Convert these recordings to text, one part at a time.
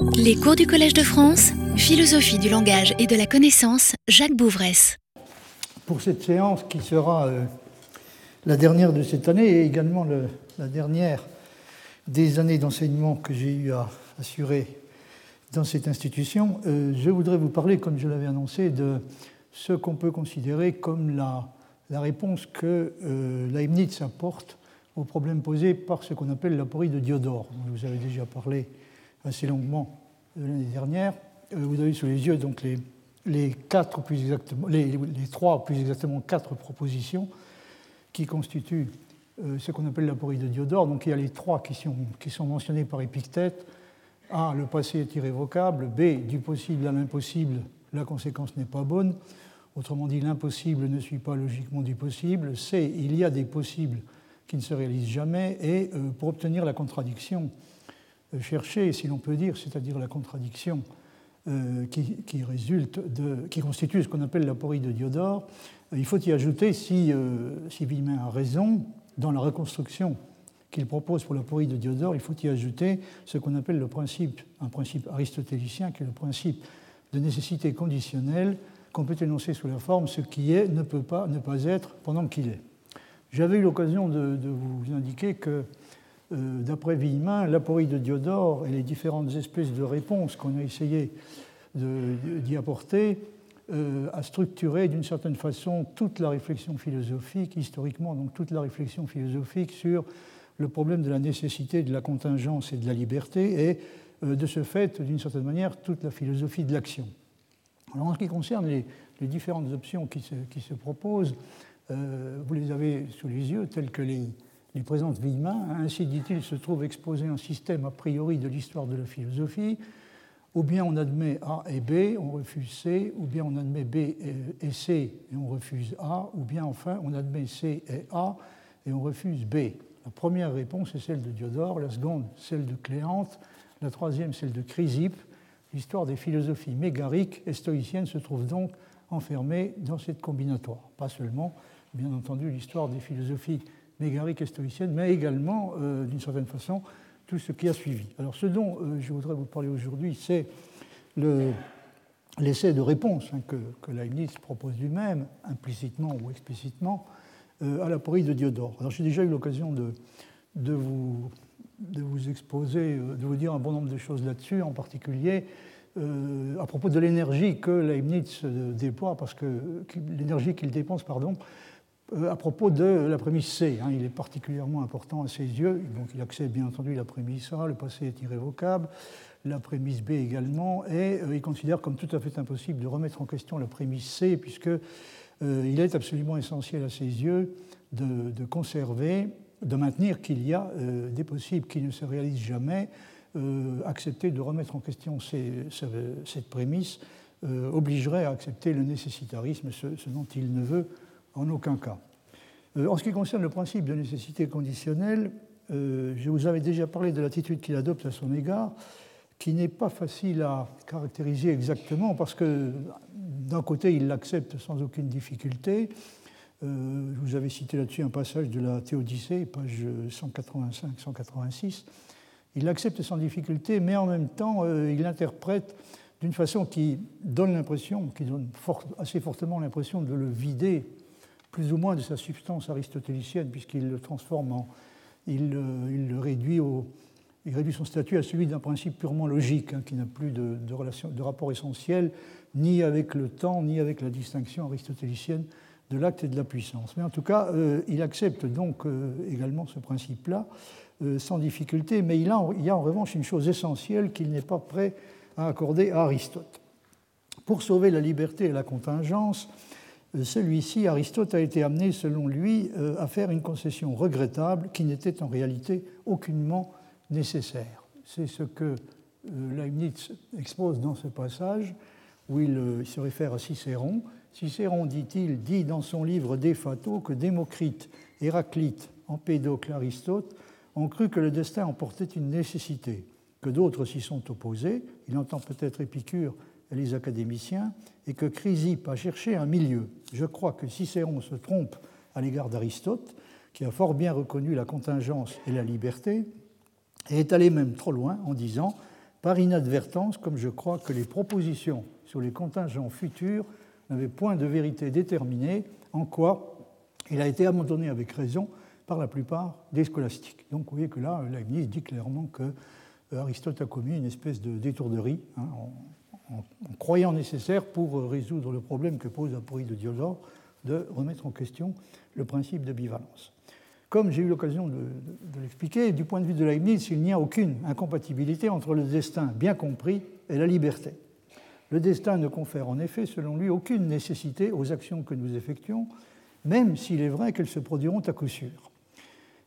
Les cours du Collège de France, philosophie du langage et de la connaissance, Jacques Bouvresse. Pour cette séance qui sera euh, la dernière de cette année et également la dernière des années d'enseignement que j'ai eu à assurer dans cette institution, euh, je voudrais vous parler, comme je l'avais annoncé, de ce qu'on peut considérer comme la, réponse que euh, Leibniz apporte au problème posé par ce qu'on appelle l'aporie de Diodore. Vous avez déjà parlé assez longuement l'année dernière. Euh, vous avez sous les yeux donc les, trois plus exactement quatre propositions qui constituent euh, ce qu'on appelle l'aporie de Diodore. Donc il y a les trois qui sont, qui sont mentionnés par Épictète. A, le passé est irrévocable. B, du possible à l'impossible, la conséquence n'est pas bonne. Autrement dit, l'impossible ne suit pas logiquement du possible. C, il y a des possibles qui ne se réalisent jamais. Et euh, pour obtenir la contradiction euh, cherchée, si l'on peut dire, c'est-à-dire la contradiction euh, qui, résulte de, qui constitue ce qu'on appelle l'aporie de Diodore, il faut y ajouter, si, si Villemin a raison, dans la reconstruction qu'il propose pour l'aporie de Diodore, il faut y ajouter ce qu'on appelle le principe, un principe aristotélicien, qui est le principe de nécessité conditionnelle qu'on peut énoncer sous la forme ce qui est ne peut pas ne pas être pendant qu'il est. J'avais eu l'occasion de, vous indiquer que, euh, d'après Villemin, l'aporie de Diodore et les différentes espèces de réponses qu'on a essayé d'y apporter euh, a structuré d'une certaine façon toute la réflexion philosophique, historiquement, donc toute la réflexion philosophique sur le problème de la nécessité de la contingence et de la liberté, et euh, de ce fait, d'une certaine manière, toute la philosophie de l'action. En ce qui concerne les, différentes options qui se, proposent, euh, vous les avez sous les yeux, telles que les, les présente Villemin. Ainsi, dit-il, se trouve exposé un système a priori de l'histoire de la philosophie. Ou bien on admet A et B, on refuse C, ou bien on admet B et C et on refuse A, ou bien enfin on admet C et A et on refuse B. La première réponse est celle de Diodore, la seconde celle de Cléante, la troisième celle de Chrysippe, L'histoire des philosophies mégariques et stoïciennes se trouve donc enfermée dans cette combinatoire. Pas seulement, bien entendu, l'histoire des philosophies stoïciennes, mais également, euh, d'une certaine façon, tout ce qui a suivi. Alors, ce dont euh, je voudrais vous parler aujourd'hui, c'est l'essai de réponse hein, que, Leibniz propose lui-même, implicitement ou explicitement, euh, à l'aporie de Diodore. Alors, j'ai déjà eu l'occasion de, vous exposer, de vous dire un bon nombre de choses là-dessus, en particulier à propos de l'énergie que Leibniz déploie, parce que l'énergie qu'il dépense, pardon, à propos de la prémisse C. Hein, il est particulièrement important à ses yeux. Donc il accepte bien entendu la prémisse A, le passé est irrévocable, la prémisse B également, et il considère comme tout à fait impossible de remettre en question la prémisse C, puisque il est absolument essentiel à ses yeux de, conserver de maintenir qu'il y a euh, des possibles qui ne se réalisent jamais, euh, accepter de remettre en question cette prémisse euh, obligerait à accepter le nécessitarisme, ce, dont il ne veut en aucun cas. en ce qui concerne le principe de nécessité conditionnelle, je vous avais déjà parlé de l'attitude qu'il adopte à son égard, qui n'est pas facile à caractériser exactement, parce que d'un côté, il l'accepte sans aucune difficulté, euh, je vous avais cité là-dessus un passage de la Théodicée, page 185-186. Il accepte sans difficulté, mais en même temps, euh, il interprète d'une façon qui donne l'impression, qui donne assez fortement l'impression de le vider plus ou moins de sa substance aristotélicienne, puisqu'il le transforme en. Il, le réduit son statut à celui d'un principe purement logique, hein, qui n'a plus de, rapport essentiel ni avec le temps, ni avec la distinction aristotélicienne de l'acte et de la puissance. Mais en tout cas, euh, il accepte donc euh, également ce principe-là euh, sans difficulté, mais il, y a en revanche une chose essentielle qu'il n'est pas prêt à accorder à Aristote. Pour sauver la liberté et la contingence, celui-ci, Aristote, a été amené, selon lui, à faire une concession regrettable qui n'était en réalité aucunement nécessaire. C'est ce que Leibniz expose dans ce passage où il se réfère à Cicéron Cicéron, dit-il, dit dans son livre Des Fatos que Démocrite, Héraclite, Empédocle, Aristote ont cru que le destin emportait une nécessité, que d'autres s'y sont opposés, il entend peut-être Épicure les académiciens, et que Chrysippe a cherché un milieu. Je crois que Cicéron se trompe à l'égard d'Aristote, qui a fort bien reconnu la contingence et la liberté, et est allé même trop loin en disant par inadvertance, comme je crois que les propositions sur les contingents futurs n'avaient point de vérité déterminée, en quoi il a été abandonné avec raison par la plupart des scolastiques. Donc vous voyez que là, Leibniz dit clairement que euh, Aristote a commis une espèce de détourderie hein, en, croyant nécessaire pour euh, résoudre le problème que pose Aporie de Diodore de remettre en question le principe de bivalence. Comme j'ai eu l'occasion de, l'expliquer, du point de vue de Leibniz, il n'y a aucune incompatibilité entre le destin bien compris et la liberté. Le destin ne confère en effet, selon lui, aucune nécessité aux actions que nous effectuons, même s'il est vrai qu'elles se produiront à coup sûr.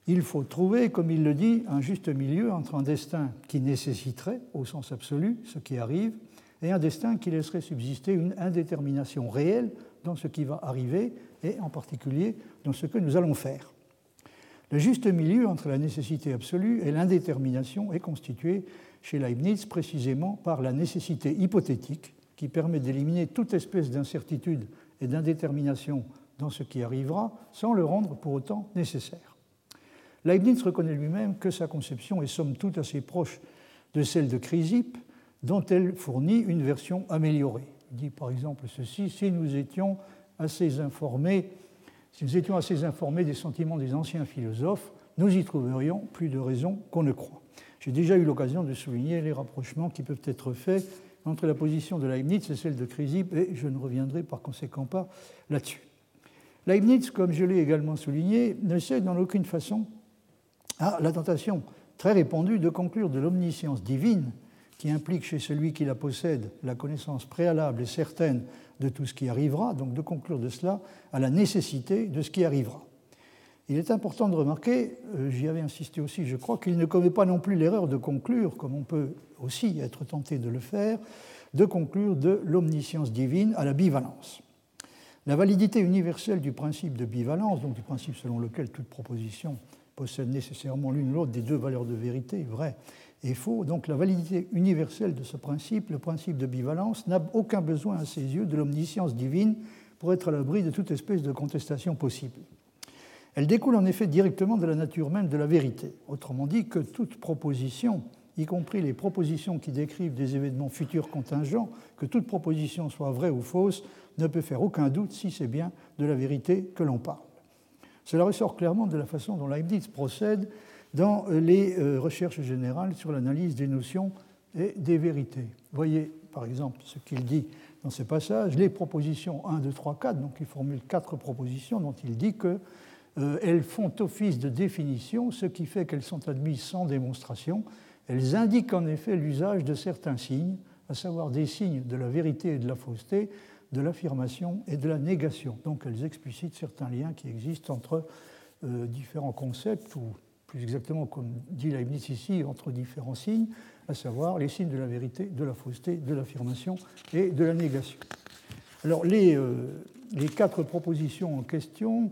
Il faut trouver, comme il le dit, un juste milieu entre un destin qui nécessiterait, au sens absolu, ce qui arrive, et un destin qui laisserait subsister une indétermination réelle dans ce qui va arriver, et en particulier dans ce que nous allons faire. Le juste milieu entre la nécessité absolue et l'indétermination est constitué chez Leibniz précisément par la nécessité hypothétique qui permet d'éliminer toute espèce d'incertitude et d'indétermination dans ce qui arrivera sans le rendre pour autant nécessaire. Leibniz reconnaît lui-même que sa conception est somme toute assez proche de celle de Chrysippe, dont elle fournit une version améliorée. Il dit par exemple ceci si nous étions assez informés si nous étions assez informés des sentiments des anciens philosophes, nous y trouverions plus de raisons qu'on ne croit. J'ai déjà eu l'occasion de souligner les rapprochements qui peuvent être faits entre la position de Leibniz et celle de Chrysippe, et je ne reviendrai par conséquent pas là-dessus. Leibniz, comme je l'ai également souligné, ne cède en aucune façon à la tentation très répandue de conclure de l'omniscience divine, qui implique chez celui qui la possède la connaissance préalable et certaine de tout ce qui arrivera, donc de conclure de cela à la nécessité de ce qui arrivera. Il est important de remarquer, euh, j'y avais insisté aussi, je crois, qu'il ne commet pas non plus l'erreur de conclure, comme on peut aussi être tenté de le faire, de conclure de l'omniscience divine à la bivalence. La validité universelle du principe de bivalence, donc du principe selon lequel toute proposition possède nécessairement l'une ou l'autre des deux valeurs de vérité, vrai et faux. Donc la validité universelle de ce principe, le principe de bivalence, n'a aucun besoin à ses yeux de l'omniscience divine pour être à l'abri de toute espèce de contestation possible. Elle découle en effet directement de la nature même de la vérité. Autrement dit, que toute proposition, y compris les propositions qui décrivent des événements futurs contingents, que toute proposition soit vraie ou fausse, ne peut faire aucun doute si c'est bien de la vérité que l'on parle. Cela ressort clairement de la façon dont Leibniz procède dans les euh, recherches générales sur l'analyse des notions et des vérités. Voyez par exemple ce qu'il dit dans ce passage, les propositions 1, 2, 3, 4, donc il formule quatre propositions dont il dit qu'elles euh, font office de définition, ce qui fait qu'elles sont admises sans démonstration. Elles indiquent en effet l'usage de certains signes, à savoir des signes de la vérité et de la fausseté, de l'affirmation et de la négation. Donc elles explicitent certains liens qui existent entre euh, différents concepts ou plus exactement comme dit Leibniz ici, entre différents signes, à savoir les signes de la vérité, de la fausseté, de l'affirmation et de la négation. Alors les, euh, les quatre propositions en question,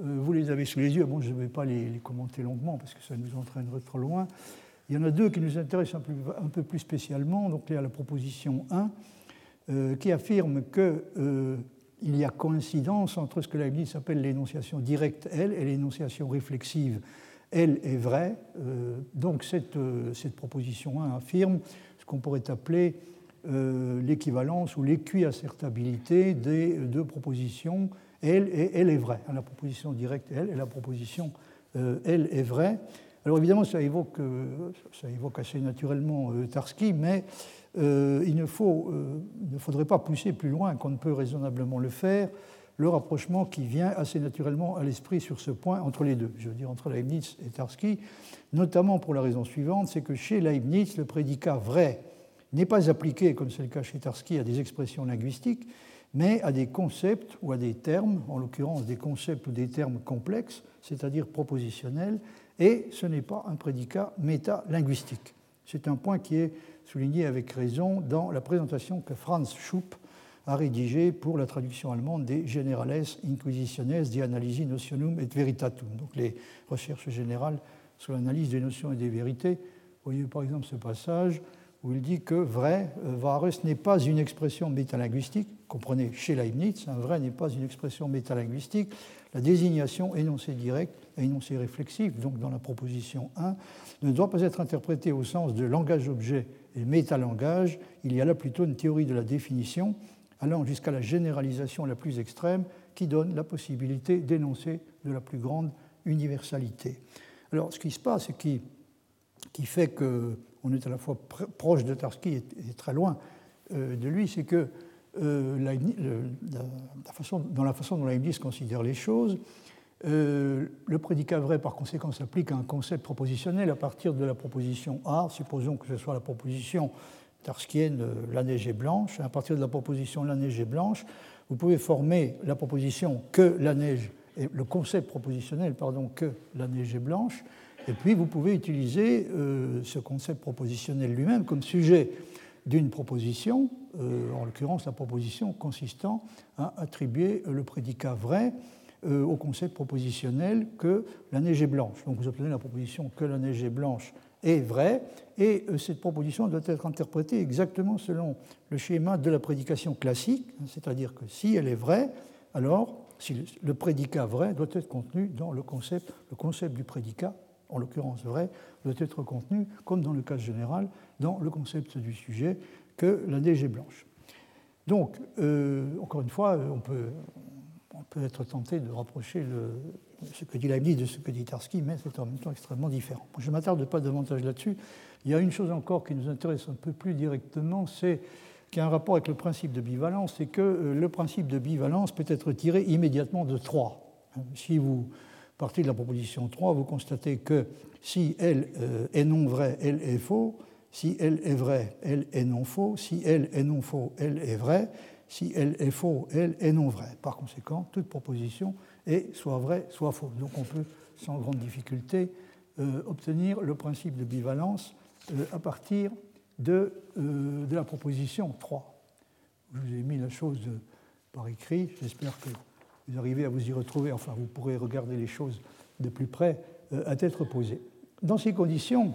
euh, vous les avez sous les yeux, bon je ne vais pas les, commenter longuement parce que ça nous entraînerait trop loin. Il y en a deux qui nous intéressent un peu, plus spécialement. Donc il y a la proposition 1 euh, qui affirme qu'il y a coïncidence entre ce que Leibniz appelle l'énonciation directe, elle, et l'énonciation réflexive, elle, est vraie. Euh, donc cette, euh, cette, proposition 1 affirme ce qu'on pourrait appeler euh, l'équivalence ou l'équiacertabilité des deux propositions elle et elle est vraie. La proposition directe elle et la proposition elle est vraie. Alors évidemment, ça évoque, ça évoque assez naturellement Tarski, mais il ne, faut, ne faudrait pas pousser plus loin qu'on ne peut raisonnablement le faire le rapprochement qui vient assez naturellement à l'esprit sur ce point entre les deux, je veux dire entre Leibniz et Tarski, notamment pour la raison suivante, c'est que chez Leibniz, le prédicat vrai n'est pas appliqué, comme c'est le cas chez Tarski, à des expressions linguistiques, mais à des concepts ou à des termes, en l'occurrence des concepts ou des termes complexes, c'est-à-dire propositionnels, et ce n'est pas un prédicat métalinguistique. C'est un point qui est souligné avec raison dans la présentation que Franz Schupp a rédigé pour la traduction allemande des Generales Inquisitiones de Analysi Notionum et Veritatum, donc les recherches générales sur l'analyse des notions et des vérités. Vous voyez par exemple ce passage où il dit que vrai, euh, Varus n'est pas une expression métalinguistique, comprenez chez Leibniz, un vrai n'est pas une expression métalinguistique, la désignation énoncée direct et énoncée réflexive, donc dans la proposition 1, ne doit pas être interprétée au sens de langage-objet et métalangage, il y a là plutôt une théorie de la définition allant jusqu'à la généralisation la plus extrême qui donne la possibilité d'énoncer de la plus grande universalité. Alors ce qui se passe et qui, qui fait qu'on est à la fois proche de Tarski et, très loin euh, de lui, c'est que euh, la, façon, dans la façon dont Leibniz considère les choses, euh, le prédicat vrai, par conséquent, s'applique à un concept propositionnel à partir de la proposition A. Supposons que ce soit la proposition tarskienne euh, la neige est blanche. À partir de la proposition la neige est blanche, vous pouvez former la proposition que la neige, et le concept propositionnel, pardon, que la neige est blanche. Et puis vous pouvez utiliser euh, ce concept propositionnel lui-même comme sujet d'une proposition, en l'occurrence la proposition consistant à attribuer le prédicat vrai euh, au concept propositionnel que la neige est blanche. Donc vous obtenez la proposition que la neige est blanche est vraie, et euh, cette proposition doit être interprétée exactement selon le schéma de la prédication classique, hein, c'est-à-dire que si elle est vraie, alors si le prédicat vrai doit être contenu dans le concept, le concept du prédicat, en l'occurrence vrai, doit être contenu, comme dans le cas général, dans le concept du sujet, que la neige blanche. Donc, euh, encore une fois, on peut, on peut être tenté de rapprocher ce que dit Leibniz de ce que dit Tarski, mais c'est en même temps extrêmement différent. Je ne m'attarde pas davantage là-dessus. Il y a une chose encore qui nous intéresse un peu plus directement, c'est qu'il y a un rapport avec le principe de bivalence, c'est que euh, le principe de bivalence peut être tiré immédiatement de 3. Si vous partez de la proposition 3, vous constatez que si elle euh, est non vraie, elle est faux. Si elle est vraie, elle est non faux. Si elle est non faux, elle est vraie si elle est faux, elle est non vraie. Par conséquent, toute proposition est soit vraie, soit fausse. Donc on peut sans grande difficulté euh, obtenir le principe de bivalence euh, à partir de, euh, de, la proposition 3. Je vous ai mis la chose par écrit, j'espère que vous arrivez à vous y retrouver, enfin vous pourrez regarder les choses de plus près à tête posée. Dans ces conditions,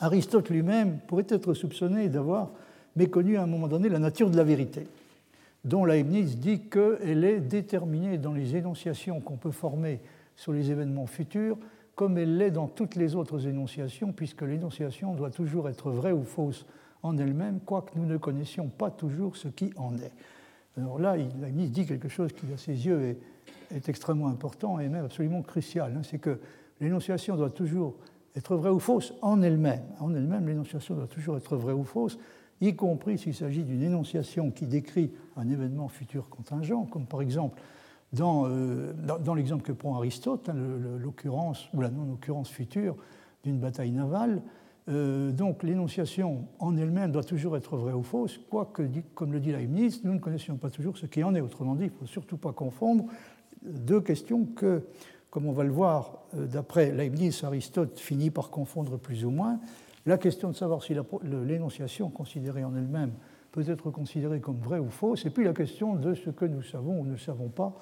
Aristote lui-même pourrait être soupçonné d'avoir méconnu à un moment donné la nature de la vérité dont Leibniz dit qu'elle est déterminée dans les énonciations qu'on peut former sur les événements futurs, comme elle l'est dans toutes les autres énonciations, puisque l'énonciation doit toujours être vraie ou fausse en elle-même, quoique nous ne connaissions pas toujours ce qui en est. Alors là, Leibniz dit quelque chose qui, à ses yeux, est, extrêmement important et même absolument crucial. Hein. c'est que l'énonciation doit toujours être vraie ou fausse en elle-même. En elle-même, l'énonciation doit toujours être vraie ou fausse, y compris s'il s'agit d'une énonciation qui décrit un événement futur contingent, comme par exemple dans, euh, l'exemple que prend Aristote, hein, l'occurrence ou la non-occurrence future d'une bataille navale. Euh, donc l'énonciation en elle-même doit toujours être vraie ou fausse, quoique, comme le dit Leibniz, nous ne connaissions pas toujours ce qui en est. Autrement dit, il ne faut surtout pas confondre deux questions que, comme on va le voir euh, d'après Leibniz, Aristote finit par confondre plus ou moins. La question de savoir si l'énonciation considérée en elle-même peut être considérée comme vraie ou fausse, et puis la question de ce que nous savons ou ne savons pas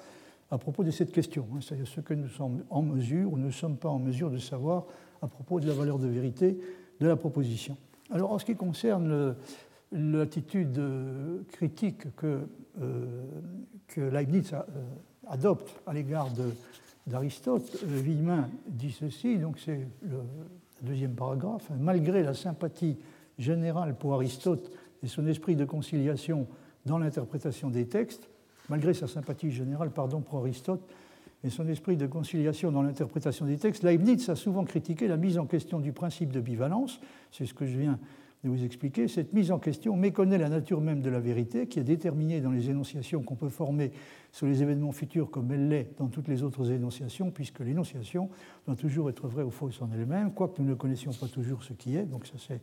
à propos de cette question, hein, c'est-à-dire ce que nous sommes en mesure ou ne sommes pas en mesure de savoir à propos de la valeur de vérité de la proposition. Alors en ce qui concerne l'attitude critique que, euh, Leibniz euh, adopte à l'égard d'Aristote, euh, dit ceci, donc c'est le deuxième paragraphe, malgré la sympathie générale pour Aristote et son esprit de conciliation dans l'interprétation des textes, malgré sa sympathie générale pardon, pour Aristote et son esprit de conciliation dans l'interprétation des textes, Leibniz a souvent critiqué la mise en question du principe de bivalence, c'est ce que je viens de vous expliquer, cette mise en question méconnaît la nature même de la vérité, qui est déterminée dans les énonciations qu'on peut former sur les événements futurs comme elle l'est dans toutes les autres énonciations, puisque l'énonciation doit toujours être vraie ou fausse en elle-même, quoique nous ne connaissions pas toujours ce qui est. Donc ça c'est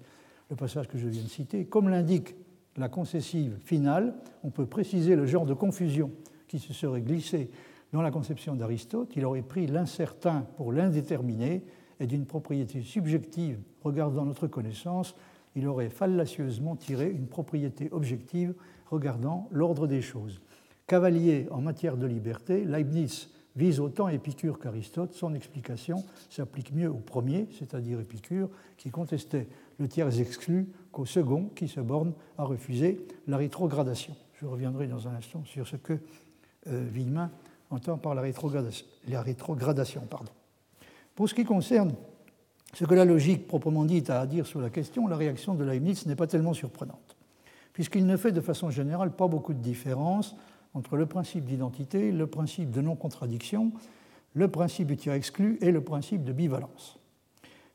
le passage que je viens de citer. Comme l'indique la concessive finale, on peut préciser le genre de confusion qui se serait glissé dans la conception d'Aristote. Il aurait pris l'incertain pour l'indéterminé et d'une propriété subjective regardant notre connaissance il aurait fallacieusement tiré une propriété objective regardant l'ordre des choses. Cavalier en matière de liberté, Leibniz vise autant Épicure qu'Aristote. Son explication s'applique mieux au premier, c'est-à-dire Épicure, qui contestait le tiers exclu, qu'au second, qui se borne à refuser la rétrogradation. Je reviendrai dans un instant sur ce que euh, entend par la rétrogradation. Pour ce qui concerne Ce que la logique proprement dite a à dire sur la question, la réaction de Leibniz n'est pas tellement surprenante, puisqu'il ne fait de façon générale pas beaucoup de différence entre le principe d'identité, le principe de non-contradiction, le principe du tir exclu et le principe de bivalence.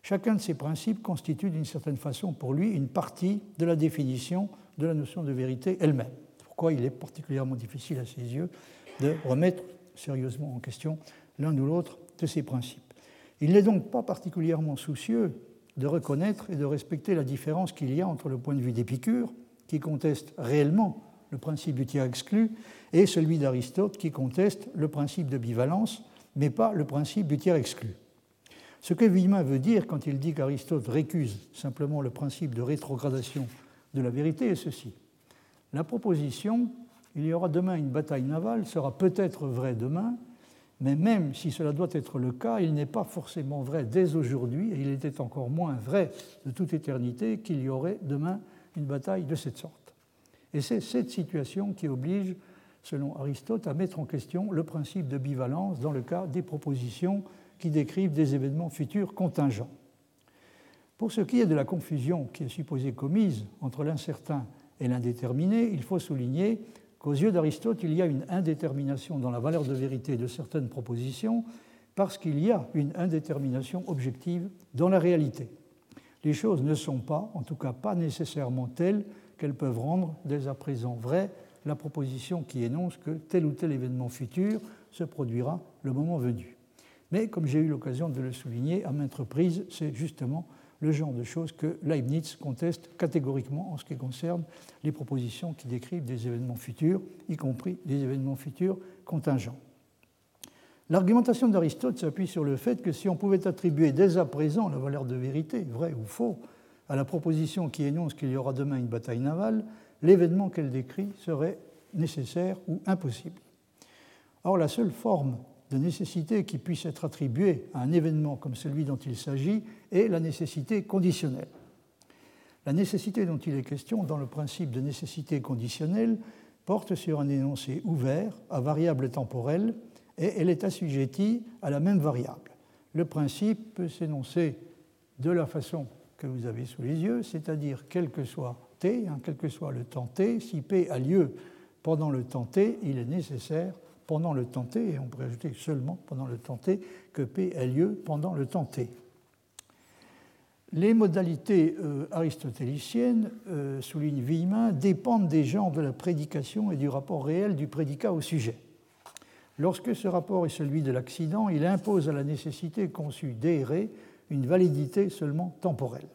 Chacun de ces principes constitue d'une certaine façon pour lui une partie de la définition de la notion de vérité elle-même. Pourquoi il est particulièrement difficile à ses yeux de remettre sérieusement en question l'un ou l'autre de ces principes. Il n'est donc pas particulièrement soucieux de reconnaître et de respecter la différence qu'il y a entre le point de vue d'Épicure, qui conteste réellement le principe du tiers exclu, et celui d'Aristote, qui conteste le principe de bivalence, mais pas le principe du tiers exclu. Ce que Villemin veut dire quand il dit qu'Aristote récuse simplement le principe de rétrogradation de la vérité est ceci. La proposition il y aura demain une bataille navale sera peut-être vraie demain, mais même si cela doit être le cas, il n'est pas forcément vrai dès aujourd'hui, et il était encore moins vrai de toute éternité qu'il y aurait demain une bataille de cette sorte. Et c'est cette situation qui oblige, selon Aristote, à mettre en question le principe de bivalence dans le cas des propositions qui décrivent des événements futurs contingents. Pour ce qui est de la confusion qui est supposée commise entre l'incertain et l'indéterminé, il faut souligner qu'aux yeux d'Aristote, il y a une indétermination dans la valeur de vérité de certaines propositions parce qu'il y a une indétermination objective dans la réalité. Les choses ne sont pas, en tout cas pas nécessairement telles qu'elles peuvent rendre dès à présent vraie la proposition qui énonce que tel ou tel événement futur se produira le moment venu. Mais comme j'ai eu l'occasion de le souligner à maintes reprises, c'est justement le genre de choses que Leibniz conteste catégoriquement en ce qui concerne les propositions qui décrivent des événements futurs, y compris des événements futurs contingents. L'argumentation d'Aristote s'appuie sur le fait que si on pouvait attribuer dès à présent la valeur de vérité, vrai ou faux, à la proposition qui énonce qu'il y aura demain une bataille navale, l'événement qu'elle décrit serait nécessaire ou impossible. Or, la seule forme de nécessité qui puisse être attribuée à un événement comme celui dont il s'agit est la nécessité conditionnelle. La nécessité dont il est question dans le principe de nécessité conditionnelle porte sur un énoncé ouvert à variable temporelle et elle est assujettie à la même variable. Le principe peut s'énoncer de la façon que vous avez sous les yeux, c'est-à-dire quel que soit t, hein, quel que soit le temps t, si p a lieu pendant le temps t, il est nécessaire pendant le temps t, et on pourrait ajouter seulement pendant le temps t, que P ait lieu pendant le temps t. Les modalités euh, aristotéliciennes, euh, souligne Villemin, dépendent des genres de la prédication et du rapport réel du prédicat au sujet. Lorsque ce rapport est celui de l'accident, il impose à la nécessité conçue d'errer une validité seulement temporelle.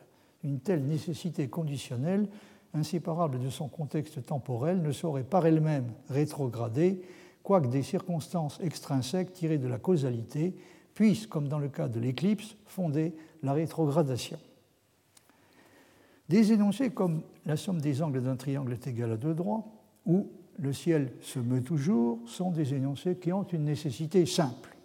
Une telle nécessité conditionnelle, inséparable de son contexte temporel, ne saurait par elle-même rétrograder quoique des circonstances extrinsèques tirées de la causalité puissent, comme dans le cas de l'éclipse, fonder la rétrogradation. Des énoncés comme la somme des angles d'un triangle est égale à deux droits ou le ciel se meut toujours sont des énoncés qui ont une nécessité simple.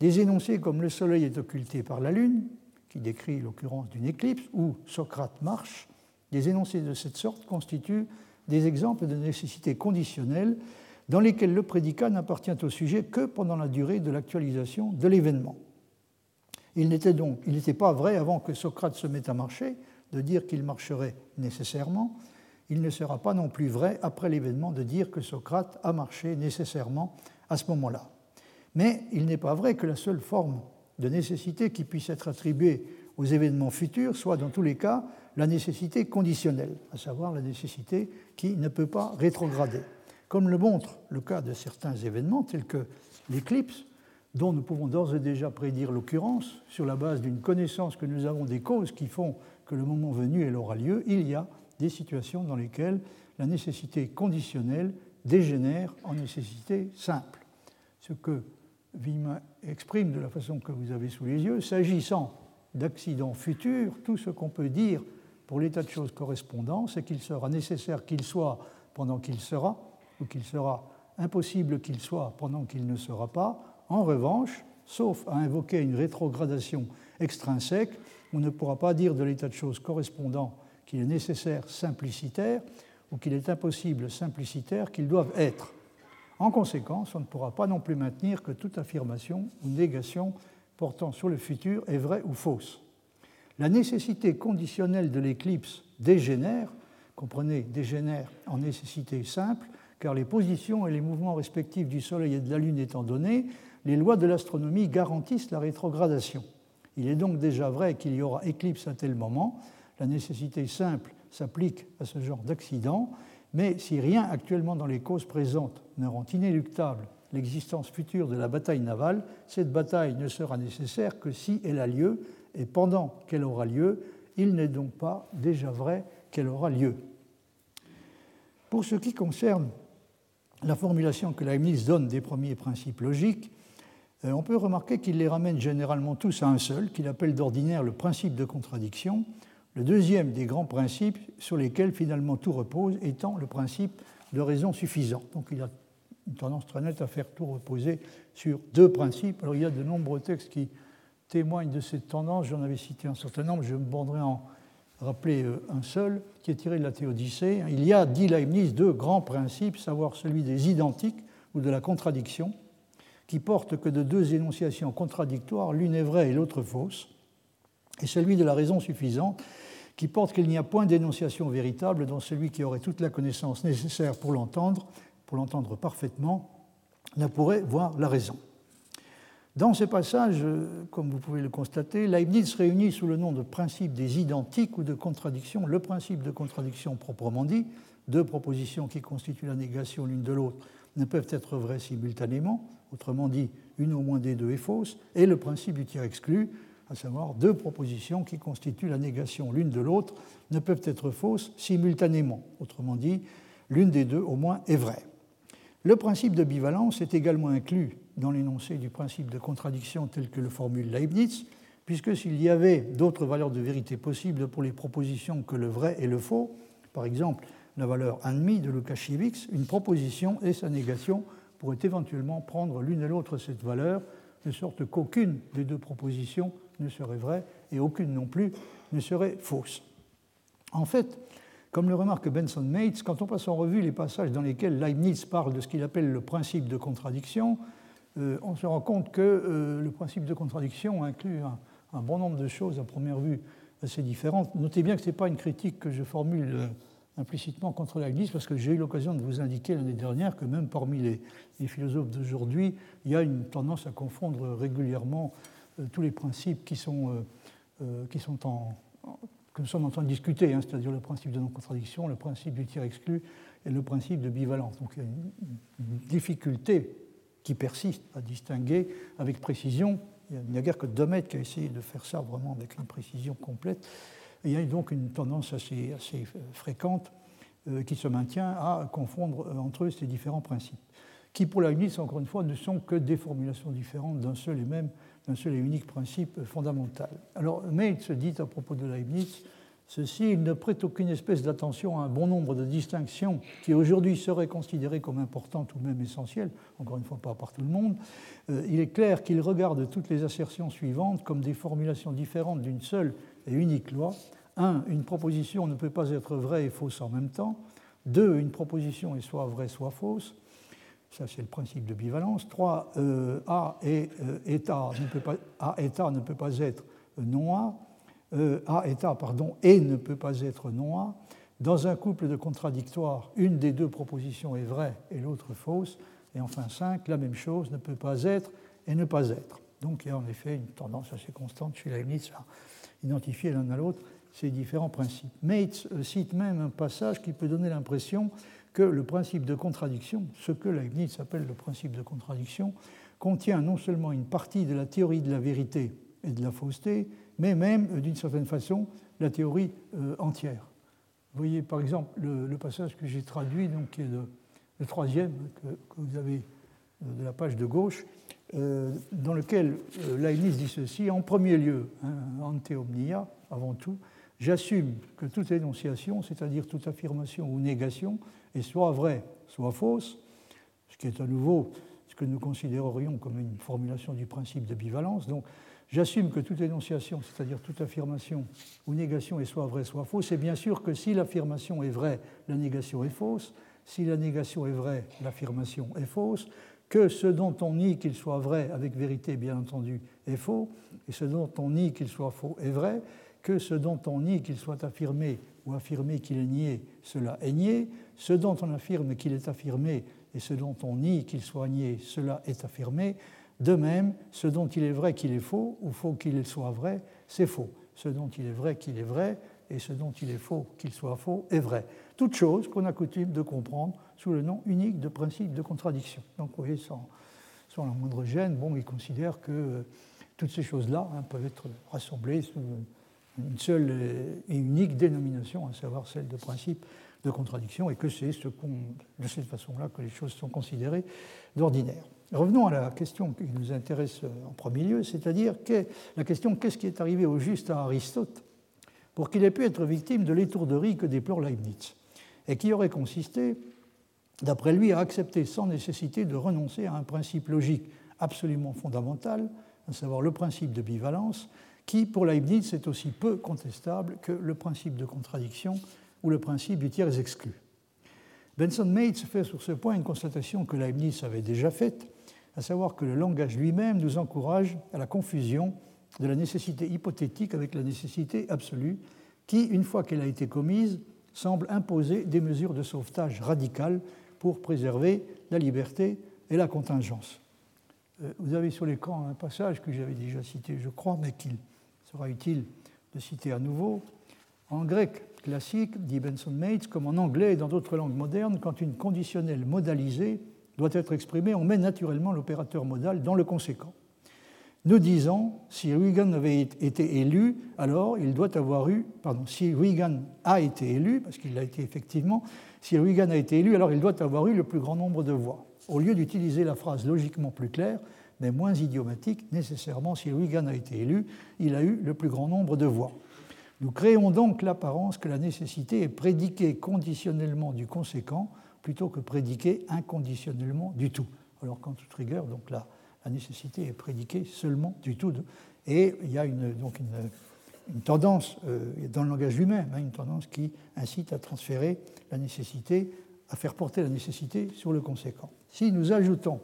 Des énoncés comme le soleil est occulté par la lune, qui décrit l'occurrence d'une éclipse, ou Socrate marche, des énoncés de cette sorte constituent des exemples de nécessité conditionnelle dans lesquels le prédicat n'appartient au sujet que pendant la durée de l'actualisation de l'événement. Il n'était donc il n'était pas vrai avant que Socrate se mette à marcher de dire qu'il marcherait nécessairement. Il ne sera pas non plus vrai après l'événement de dire que Socrate a marché nécessairement à ce moment-là. Mais il n'est pas vrai que la seule forme de nécessité qui puisse être attribuée aux événements futurs soit dans tous les cas la nécessité conditionnelle, à savoir la nécessité qui ne peut pas rétrograder comme le montre le cas de certains événements tels que l'éclipse, dont nous pouvons d'ores et déjà prédire l'occurrence sur la base d'une connaissance que nous avons des causes qui font que le moment venu elle aura lieu, il y a des situations dans lesquelles la nécessité conditionnelle dégénère en nécessité simple. Ce que Vima exprime de la façon que vous avez sous les yeux, s'agissant d'accidents futurs, tout ce qu'on peut dire pour l'état de choses correspondant, c'est qu'il sera nécessaire qu'il soit pendant qu'il sera, ou qu'il sera impossible qu'il soit pendant qu'il ne sera pas. En revanche, sauf à invoquer une rétrogradation extrinsèque, on ne pourra pas dire de l'état de choses correspondant qu'il est nécessaire simplicitaire ou qu'il est impossible simplicitaire qu'ils doivent être. En conséquence, on ne pourra pas non plus maintenir que toute affirmation ou négation portant sur le futur est vraie ou fausse. La nécessité conditionnelle de l'éclipse dégénère, comprenez, dégénère en nécessité simple, car les positions et les mouvements respectifs du Soleil et de la Lune étant donnés, les lois de l'astronomie garantissent la rétrogradation. Il est donc déjà vrai qu'il y aura éclipse à tel moment. La nécessité simple s'applique à ce genre d'accident, mais si rien actuellement dans les causes présentes ne rend inéluctable l'existence future de la bataille navale, cette bataille ne sera nécessaire que si elle a lieu, et pendant qu'elle aura lieu, il n'est donc pas déjà vrai qu'elle aura lieu. Pour ce qui concerne la formulation que Leibniz donne des premiers principes logiques, euh, on peut remarquer qu'il les ramène généralement tous à un seul, qu'il appelle d'ordinaire le principe de contradiction, le deuxième des grands principes sur lesquels finalement tout repose étant le principe de raison suffisante. Donc il a une tendance très nette à faire tout reposer sur deux principes. Alors il y a de nombreux textes qui témoignent de cette tendance, j'en avais cité un certain nombre, je me borderai en rappeler euh, un seul, qui est tiré de la Théodicée. Il y a, dit Leibniz, deux grands principes, savoir celui des identiques ou de la contradiction, qui porte que de deux énonciations contradictoires, l'une est vraie et l'autre fausse, et celui de la raison suffisante, qui porte qu'il n'y a point d'énonciation véritable dans celui qui aurait toute la connaissance nécessaire pour l'entendre, pour l'entendre parfaitement, ne pourrait voir la raison. Dans ces passages, comme vous pouvez le constater, Leibniz réunit sous le nom de principe des identiques ou de contradictions le principe de contradiction proprement dit, deux propositions qui constituent la négation l'une de l'autre ne peuvent être vraies simultanément, autrement dit, une au moins des deux est fausse, et le principe du tiers exclu, à savoir deux propositions qui constituent la négation l'une de l'autre, ne peuvent être fausses simultanément, autrement dit, l'une des deux au moins est vraie. Le principe de bivalence est également inclus dans l'énoncé du principe de contradiction tel que le formule Leibniz, puisque s'il y avait d'autres valeurs de vérité possibles pour les propositions que le vrai et le faux, par exemple la valeur 1,5 de Lukasiewicz, une proposition et sa négation pourraient éventuellement prendre l'une et l'autre cette valeur, de sorte qu'aucune des deux propositions ne serait vraie et aucune non plus ne serait fausse. En fait, comme le remarque Benson Mates, quand on passe en revue les passages dans lesquels Leibniz parle de ce qu'il appelle le principe de contradiction, euh, on se rend compte que euh, le principe de contradiction inclut un, bon nombre de choses à première vue assez différentes. Notez bien que ce n'est pas une critique que je formule euh, implicitement contre Leibniz, parce que j'ai eu l'occasion de vous indiquer l'année dernière que même parmi les, philosophes d'aujourd'hui, il y a une tendance à confondre régulièrement tous les principes qui sont, qui sont en, que nous sommes en train de discuter, hein, c'est-à-dire le principe de non-contradiction, le principe du tir exclu et le principe de bivalence. Donc il y a une, difficulté qui persiste à distinguer avec précision. Il n'y a, guère que Domet qui a essayé de faire ça vraiment avec une précision complète. il y a donc une tendance assez, fréquente euh, qui se maintient à confondre euh, entre eux ces différents principes, qui pour la encore une fois, ne sont que des formulations différentes d'un seul et même un seul et unique principe fondamental. Alors, se dit à propos de Leibniz, ceci, il ne prête aucune espèce d'attention à un bon nombre de distinctions qui aujourd'hui seraient considérées comme importantes ou même essentielles, encore une fois pas par tout le monde. Euh, il est clair qu'il regarde toutes les assertions suivantes comme des formulations différentes d'une seule et unique loi. Un, une proposition ne peut pas être vraie et fausse en même temps. Deux, une proposition est soit vraie, soit fausse. Ça, c'est le principe de bivalence. 3. Euh, A et euh, état ne peut pas, A ne peut pas être non A. Euh, A état, pardon, et ne peut pas être non A. Dans un couple de contradictoires, une des deux propositions est vraie et l'autre fausse. Et enfin 5, la même chose ne peut pas être et ne pas être. Donc il y a en effet une tendance assez constante chez Leibniz à identifier l'un à l'autre ces différents principes. Mates cite même un passage qui peut donner l'impression que le principe de contradiction, ce que Leibniz appelle le principe de contradiction, contient non seulement une partie de la théorie de la vérité et de la fausseté, mais même, euh, d'une certaine façon, la théorie euh, entière. Vous voyez par exemple le, passage que j'ai traduit, donc, qui est le, troisième que, vous avez euh, de la page de gauche, dans lequel Leibniz dit ceci en premier lieu, hein, ante omnia, avant tout, j'assume que toute énonciation, c'est-à-dire toute affirmation ou négation, est soit vraie, soit fausse, ce qui est à nouveau ce que nous considérerions comme une formulation du principe de bivalence. Donc, j'assume que toute énonciation, c'est-à-dire toute affirmation ou négation, est soit vraie, soit fausse. Et bien sûr que si l'affirmation est vraie, la négation est fausse. Si la négation est vraie, l'affirmation est fausse. Que ce dont on nie qu'il soit vrai avec vérité, bien entendu, est faux. Et ce dont on nie qu'il soit faux est vrai que ce dont on nie qu'il soit affirmé ou affirmé qu'il est nié, cela est nié, ce dont on affirme qu'il est affirmé et ce dont on nie qu'il soit nié, cela est affirmé. De même, ce dont il est vrai qu'il est faux ou faux qu'il soit vrai, c'est faux. Ce dont il est vrai qu'il est vrai et ce dont il est faux qu'il soit faux est vrai. Toute chose qu'on a coutume de comprendre sous le nom unique de principe de contradiction. Donc, vous voyez, sans, sans la moindre gêne, bon, il considère que euh, toutes ces choses-là hein, peuvent être rassemblées sous une seule et unique dénomination, à savoir celle de principe de contradiction, et que c'est ce de cette façon-là que les choses sont considérées d'ordinaire. Revenons à la question qui nous intéresse en premier lieu, c'est-à-dire la question qu'est-ce qui est arrivé au juste à Aristote pour qu'il ait pu être victime de l'étourderie que déplore Leibniz, et qui aurait consisté, d'après lui, à accepter sans nécessité de renoncer à un principe logique absolument fondamental, à savoir le principe de bivalence, qui, pour Leibniz, est aussi peu contestable que le principe de contradiction ou le principe du tiers exclu. Benson Mates fait sur ce point une constatation que Leibniz avait déjà faite, à savoir que le langage lui-même nous encourage à la confusion de la nécessité hypothétique avec la nécessité absolue, qui, une fois qu'elle a été commise, semble imposer des mesures de sauvetage radicales pour préserver la liberté et la contingence. Euh, vous avez sur l'écran un passage que j'avais déjà cité, je crois, mais qu'il sera utile de citer à nouveau. En grec classique, dit Benson Mates, comme en anglais et dans d'autres langues modernes, quand une conditionnelle modalisée doit être exprimée, on met naturellement l'opérateur modal dans le conséquent. Nous disons, si Reagan avait été élu, alors il doit avoir eu, si Reagan a été élu, parce qu'il l'a été effectivement, si alors il doit avoir eu le plus grand nombre de voix. Au lieu d'utiliser la phrase logiquement plus claire, mais moins idiomatique, nécessairement, si Reagan a été élu, il a eu le plus grand nombre de voix. Nous créons donc l'apparence que la nécessité est prédiquée conditionnellement du conséquent plutôt que prédiquée inconditionnellement du tout. Alors qu'en toute rigueur, donc la, la, nécessité est prédiquée seulement du tout. Et il y a une, donc une, tendance euh, dans le langage lui-même, hein, une tendance qui incite à transférer la nécessité, à faire porter la nécessité sur le conséquent. Si nous ajoutons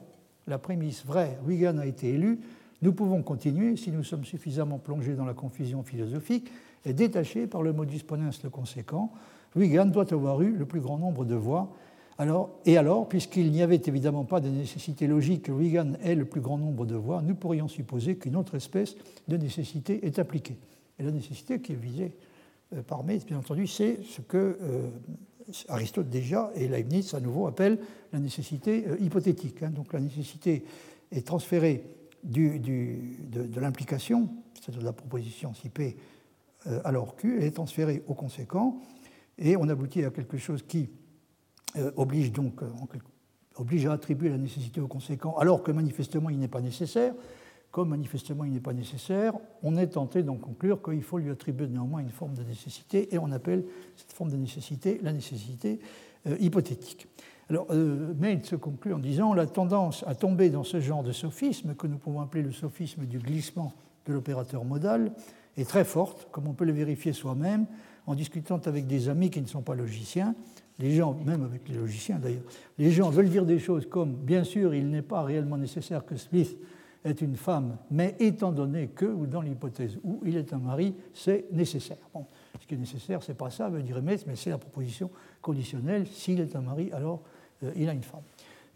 la prémisse vraie, Wigan a été élu, nous pouvons continuer, si nous sommes suffisamment plongés dans la confusion philosophique et détachés par le modus ponens le conséquent, Wigan doit avoir eu le plus grand nombre de voix. Alors, et alors, puisqu'il n'y avait évidemment pas de nécessité logique que Wigan ait le plus grand nombre de voix, nous pourrions supposer qu'une autre espèce de nécessité est appliquée. Et la nécessité qui est visée euh, par Metz, bien entendu, c'est ce que euh, Aristote déjà et Leibniz à nouveau appellent la nécessité euh, hypothétique. Hein. Donc la nécessité est transférée de, l'implication, c'est-à-dire de la proposition si P euh, alors Q, elle est transférée au conséquent, et on aboutit à quelque chose qui oblige donc oblige à attribuer la nécessité au conséquent, alors que manifestement il n'est pas nécessaire. Comme manifestement il n'est pas nécessaire, on est tenté d'en conclure qu'il faut lui attribuer néanmoins une forme de nécessité, et on appelle cette forme de nécessité la nécessité euh, hypothétique. Alors, euh, se conclut en disant la tendance à tomber dans ce genre de sophisme, que nous pouvons appeler le sophisme du glissement de l'opérateur modal, est très forte, comme on peut le vérifier soi-même en discutant avec des amis qui ne sont pas logiciens. Les gens, même avec les logiciens d'ailleurs, les gens veulent dire des choses comme bien sûr, il n'est pas réellement nécessaire que Smith est une femme, mais étant donné que, ou dans l'hypothèse où il est un mari, c'est nécessaire. Ce qui est nécessaire, c'est pas ça, veut dire Metz, mais c'est la proposition conditionnelle. S'il est un mari, alors euh, il a une femme.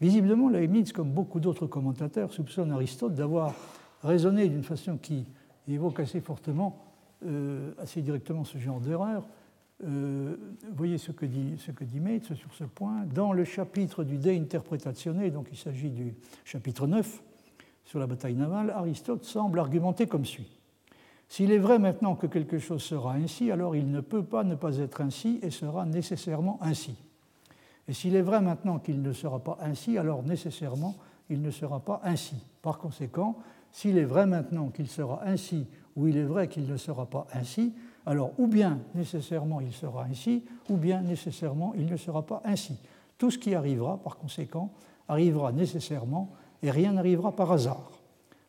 Visiblement, Leibniz, comme beaucoup d'autres commentateurs, soupçonne Aristote d'avoir raisonné d'une façon qui évoque assez fortement, euh, assez directement ce genre d'erreur. Euh, voyez ce que dit, ce que dit sur ce point. Dans le chapitre du De Interpretatione, donc il s'agit du chapitre 9, sur la bataille navale, Aristote semble argumenter comme suit. S'il est vrai maintenant que quelque chose sera ainsi, alors il ne peut pas ne pas être ainsi et sera nécessairement ainsi. Et s'il est vrai maintenant qu'il ne sera pas ainsi, alors nécessairement il ne sera pas ainsi. Par conséquent, s'il est vrai maintenant qu'il sera ainsi ou il est vrai qu'il ne sera pas ainsi, alors ou bien nécessairement il sera ainsi, ou bien nécessairement il ne sera pas ainsi. Tout ce qui arrivera, par conséquent, arrivera nécessairement et rien n'arrivera par hasard.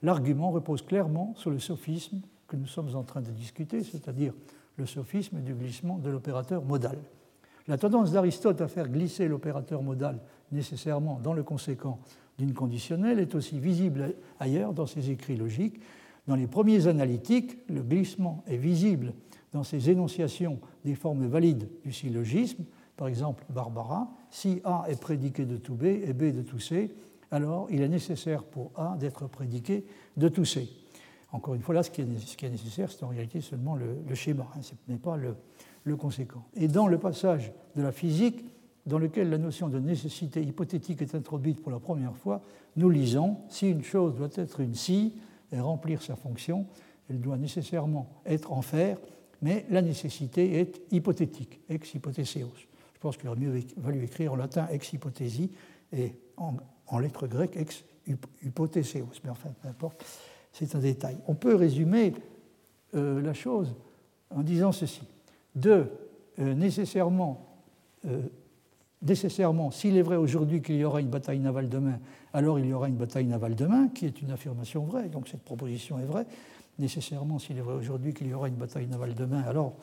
L'argument repose clairement sur le sophisme que nous sommes en train de discuter, c'est-à-dire le sophisme du glissement de l'opérateur modal. La tendance d'Aristote à faire glisser l'opérateur modal nécessairement dans le conséquent d'une conditionnelle est aussi visible ailleurs dans ses écrits logiques. Dans les premiers analytiques, le glissement est visible dans ses énonciations des formes valides du syllogisme, par exemple Barbara, si A est prédiqué de tout B et B de tout C, alors il est nécessaire pour A d'être prédiqué de tout C. Encore une fois, là, ce qui est, nécessaire, c'est en réalité seulement le, schéma, hein, ce n'est pas le, le conséquent. Et dans le passage de la physique, dans lequel la notion de nécessité hypothétique est introduite pour la première fois, nous lisons si une chose doit être une si et remplir sa fonction, elle doit nécessairement être en fer, mais la nécessité est hypothétique, ex hypotheseos. Je pense qu'il aurait mieux valu écrire en latin ex hypothesi et en, lettres grecques ex hypotheseos. Mais enfin, peu importe, c'est un détail. On peut résumer euh, la chose en disant ceci. De euh, nécessairement, euh, nécessairement s'il est vrai aujourd'hui qu'il y aura une bataille navale demain, alors il y aura une bataille navale demain, qui est une affirmation vraie, donc cette proposition est vraie. Nécessairement, s'il est vrai aujourd'hui qu'il y aura une bataille navale demain, alors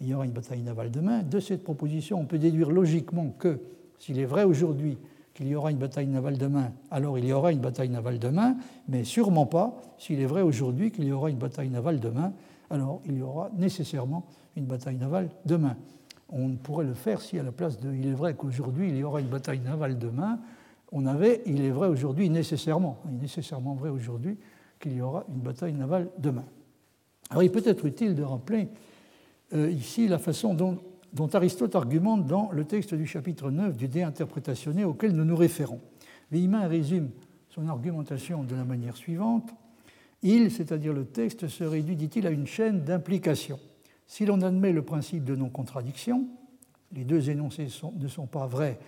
il y aura une bataille navale demain. De cette proposition, on peut déduire logiquement que s'il est vrai aujourd'hui qu'il y aura une bataille navale demain, alors il y aura une bataille navale demain, mais sûrement pas s'il est vrai aujourd'hui qu'il y aura une bataille navale demain, alors il y aura nécessairement une bataille navale demain. On pourrait le faire si à la place de il est vrai qu'aujourd'hui il y aura une bataille navale demain, on avait il est vrai aujourd'hui nécessairement, il est nécessairement vrai aujourd'hui qu'il y aura une bataille navale demain. Alors il peut être utile de rappeler euh, ici la façon dont, Aristote argumente dans le texte du chapitre 9 du De Interpretatione auquel nous nous référons. Villemin résume son argumentation de la manière suivante. Il, c'est-à-dire le texte, se réduit, dit-il, à une chaîne d'implications. Si l'on admet le principe de non-contradiction, les deux énoncés ne sont pas vrais,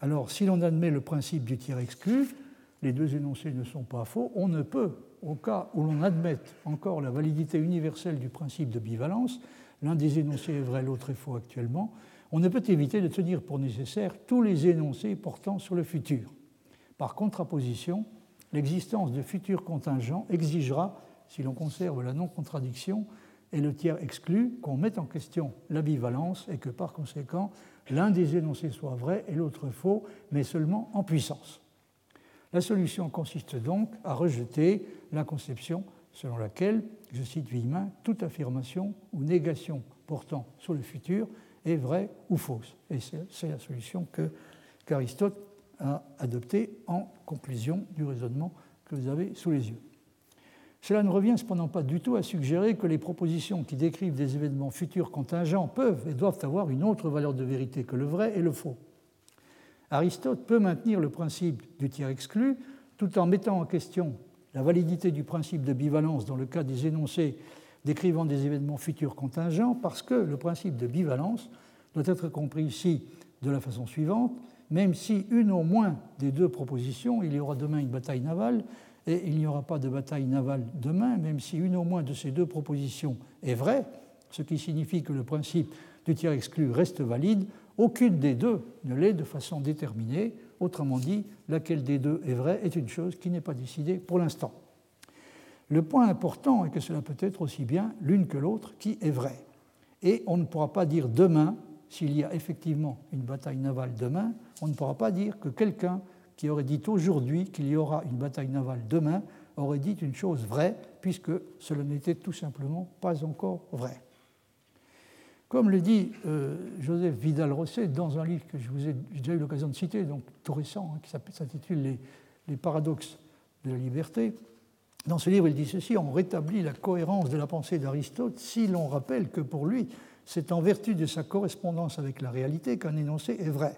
alors si l'on admet le principe du tiers exclu, les deux énoncés ne sont pas faux, on ne peut, au cas où l'on admette encore la validité universelle du principe de bivalence, l'un des énoncés est vrai, l'autre est faux actuellement, on ne peut éviter de tenir pour nécessaire tous les énoncés portant sur le futur. Par contraposition, l'existence de futurs contingents exigera, si l'on conserve la non-contradiction et le tiers exclu, qu'on mette en question la bivalence et que par conséquent, l'un des énoncés soit vrai et l'autre faux, mais seulement en puissance. La solution consiste donc à rejeter la conception selon laquelle, je cite Villemin, toute affirmation ou négation portant sur le futur est vraie ou fausse. Et c'est la solution qu'Aristote a adoptée en conclusion du raisonnement que vous avez sous les yeux. Cela ne revient cependant pas du tout à suggérer que les propositions qui décrivent des événements futurs contingents peuvent et doivent avoir une autre valeur de vérité que le vrai et le faux. Aristote peut maintenir le principe du tiers exclu tout en mettant en question la validité du principe de bivalence dans le cas des énoncés décrivant des événements futurs contingents, parce que le principe de bivalence doit être compris ici de la façon suivante, même si une au moins des deux propositions, il y aura demain une bataille navale, et il n'y aura pas de bataille navale demain, même si une au moins de ces deux propositions est vraie, ce qui signifie que le principe du tiers exclu reste valide, aucune des deux ne l'est de façon déterminée. Autrement dit, laquelle des deux est vraie est une chose qui n'est pas décidée pour l'instant. Le point important est que cela peut être aussi bien l'une que l'autre qui est vraie. Et on ne pourra pas dire demain, s'il y a effectivement une bataille navale demain, on ne pourra pas dire que quelqu'un qui aurait dit aujourd'hui qu'il y aura une bataille navale demain aurait dit une chose vraie, puisque cela n'était tout simplement pas encore vrai. Comme le dit euh, Joseph Vidal-Rosset dans un livre que je vous ai déjà eu l'occasion de citer, donc tout récent, hein, qui s'intitule les, les, paradoxes de la liberté, dans ce livre il dit ceci, on rétablit la cohérence de la pensée d'Aristote si l'on rappelle que pour lui, c'est en vertu de sa correspondance avec la réalité qu'un énoncé est vrai.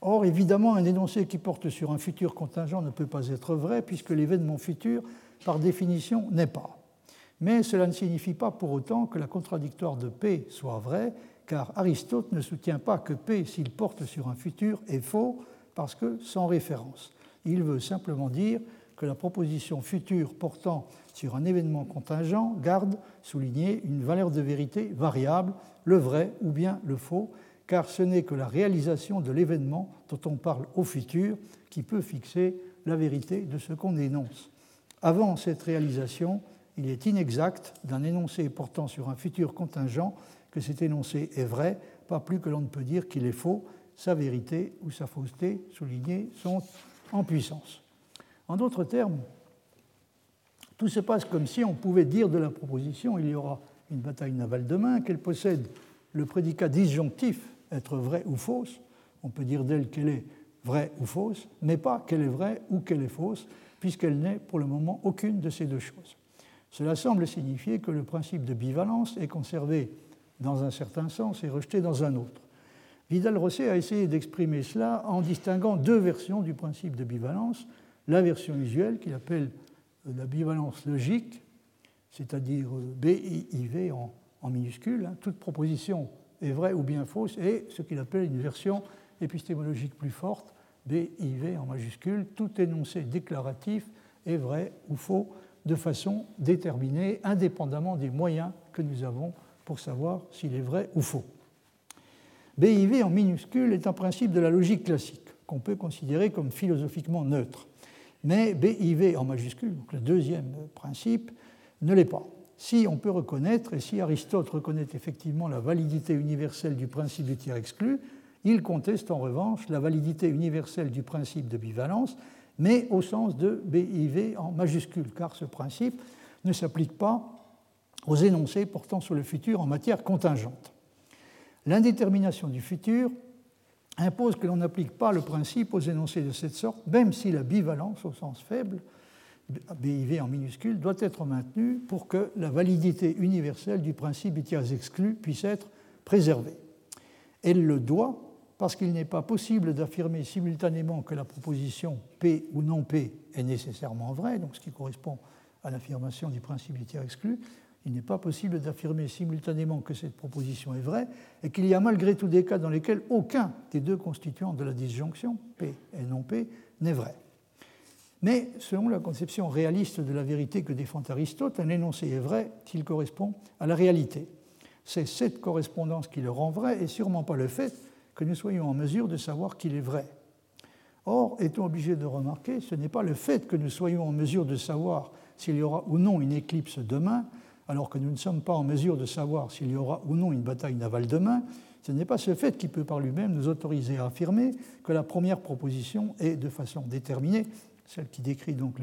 Or, évidemment, un énoncé qui porte sur un futur contingent ne peut pas être vrai puisque l'événement futur, par définition, n'est pas. Mais cela ne signifie pas pour autant que la contradictoire de P soit vraie, car Aristote ne soutient pas que P, s'il porte sur un futur, est faux, parce que sans référence. Il veut simplement dire que la proposition future portant sur un événement contingent garde, souligné, une valeur de vérité variable, le vrai ou bien le faux, car ce n'est que la réalisation de l'événement dont on parle au futur qui peut fixer la vérité de ce qu'on énonce. Avant cette réalisation, il est inexact d'un énoncé portant sur un futur contingent que cet énoncé est vrai, pas plus que l'on ne peut dire qu'il est faux, sa vérité ou sa fausseté, soulignée, sont en puissance. En d'autres termes, tout se passe comme si on pouvait dire de la proposition il y aura une bataille navale demain, qu'elle possède le prédicat disjonctif être vrai ou fausse. On peut dire d'elle qu'elle est vraie ou fausse, mais pas qu'elle est vraie ou qu'elle est fausse, puisqu'elle n'est pour le moment aucune de ces deux choses. Cela semble signifier que le principe de bivalence est conservé dans un certain sens et rejeté dans un autre. Vidal-Rosset a essayé d'exprimer cela en distinguant deux versions du principe de bivalence. La version usuelle, qu'il appelle la bivalence logique, c'est-à-dire BIV en, en minuscule, hein. toute proposition est vraie ou bien fausse, et ce qu'il appelle une version épistémologique plus forte, BIV en majuscule, tout énoncé déclaratif est vrai ou faux de façon déterminée, indépendamment des moyens que nous avons pour savoir s'il est vrai ou faux. BIV en minuscule est un principe de la logique classique qu'on peut considérer comme philosophiquement neutre. Mais BIV en majuscule, donc le deuxième principe, ne l'est pas. Si on peut reconnaître, et si Aristote reconnaît effectivement la validité universelle du principe du tiers exclu, il conteste en revanche la validité universelle du principe de bivalence, mais au sens de BIV en majuscule, car ce principe ne s'applique pas aux énoncés portant sur le futur en matière contingente. L'indétermination du futur impose que l'on n'applique pas le principe aux énoncés de cette sorte, même si la bivalence au sens faible, BIV en minuscule, doit être maintenue pour que la validité universelle du principe du tiers puisse être préservée. Elle le doit parce qu'il n'est pas possible d'affirmer simultanément que la proposition P ou non P est nécessairement vraie, donc ce qui correspond à l'affirmation du principe du tiers exclu, il n'est pas possible d'affirmer simultanément que cette proposition est vraie et qu'il y a malgré tout des cas dans lesquels aucun des deux constituants de la disjonction, P et non P, n'est vrai. Mais selon la conception réaliste de la vérité que défend Aristote, un énoncé est vrai s'il correspond à la réalité. C'est cette correspondance qui le rend vrai et sûrement pas le fait que nous soyons en mesure de savoir qu'il est vrai. Or, est-on obligé de remarquer, ce n'est pas le fait que nous soyons en mesure de savoir s'il y aura ou non une éclipse demain, alors que nous ne sommes pas en mesure de savoir s'il y aura ou non une bataille navale demain, ce n'est pas ce fait qui peut par lui-même nous autoriser à affirmer que la première proposition est de façon déterminée, celle qui décrit donc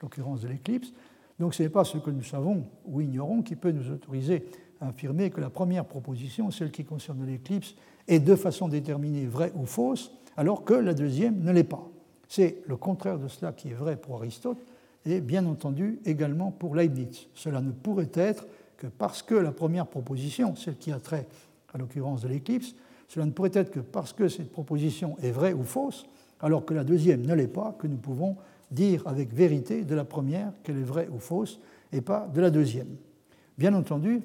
l'occurrence de l'éclipse. Donc ce n'est pas ce que nous savons ou ignorons qui peut nous autoriser à affirmer que la première proposition, celle qui concerne l'éclipse, est de façon déterminée vraie ou fausse, alors que la deuxième ne l'est pas. C'est le contraire de cela qui est vrai pour Aristote, et bien entendu également pour Leibniz. Cela ne pourrait être que parce que la première proposition, celle qui a trait à l'occurrence de l'éclipse, cela ne pourrait être que parce que cette proposition est vraie ou fausse, alors que la deuxième ne l'est pas, que nous pouvons dire avec vérité de la première qu'elle est vraie ou fausse, et pas de la deuxième. Bien entendu,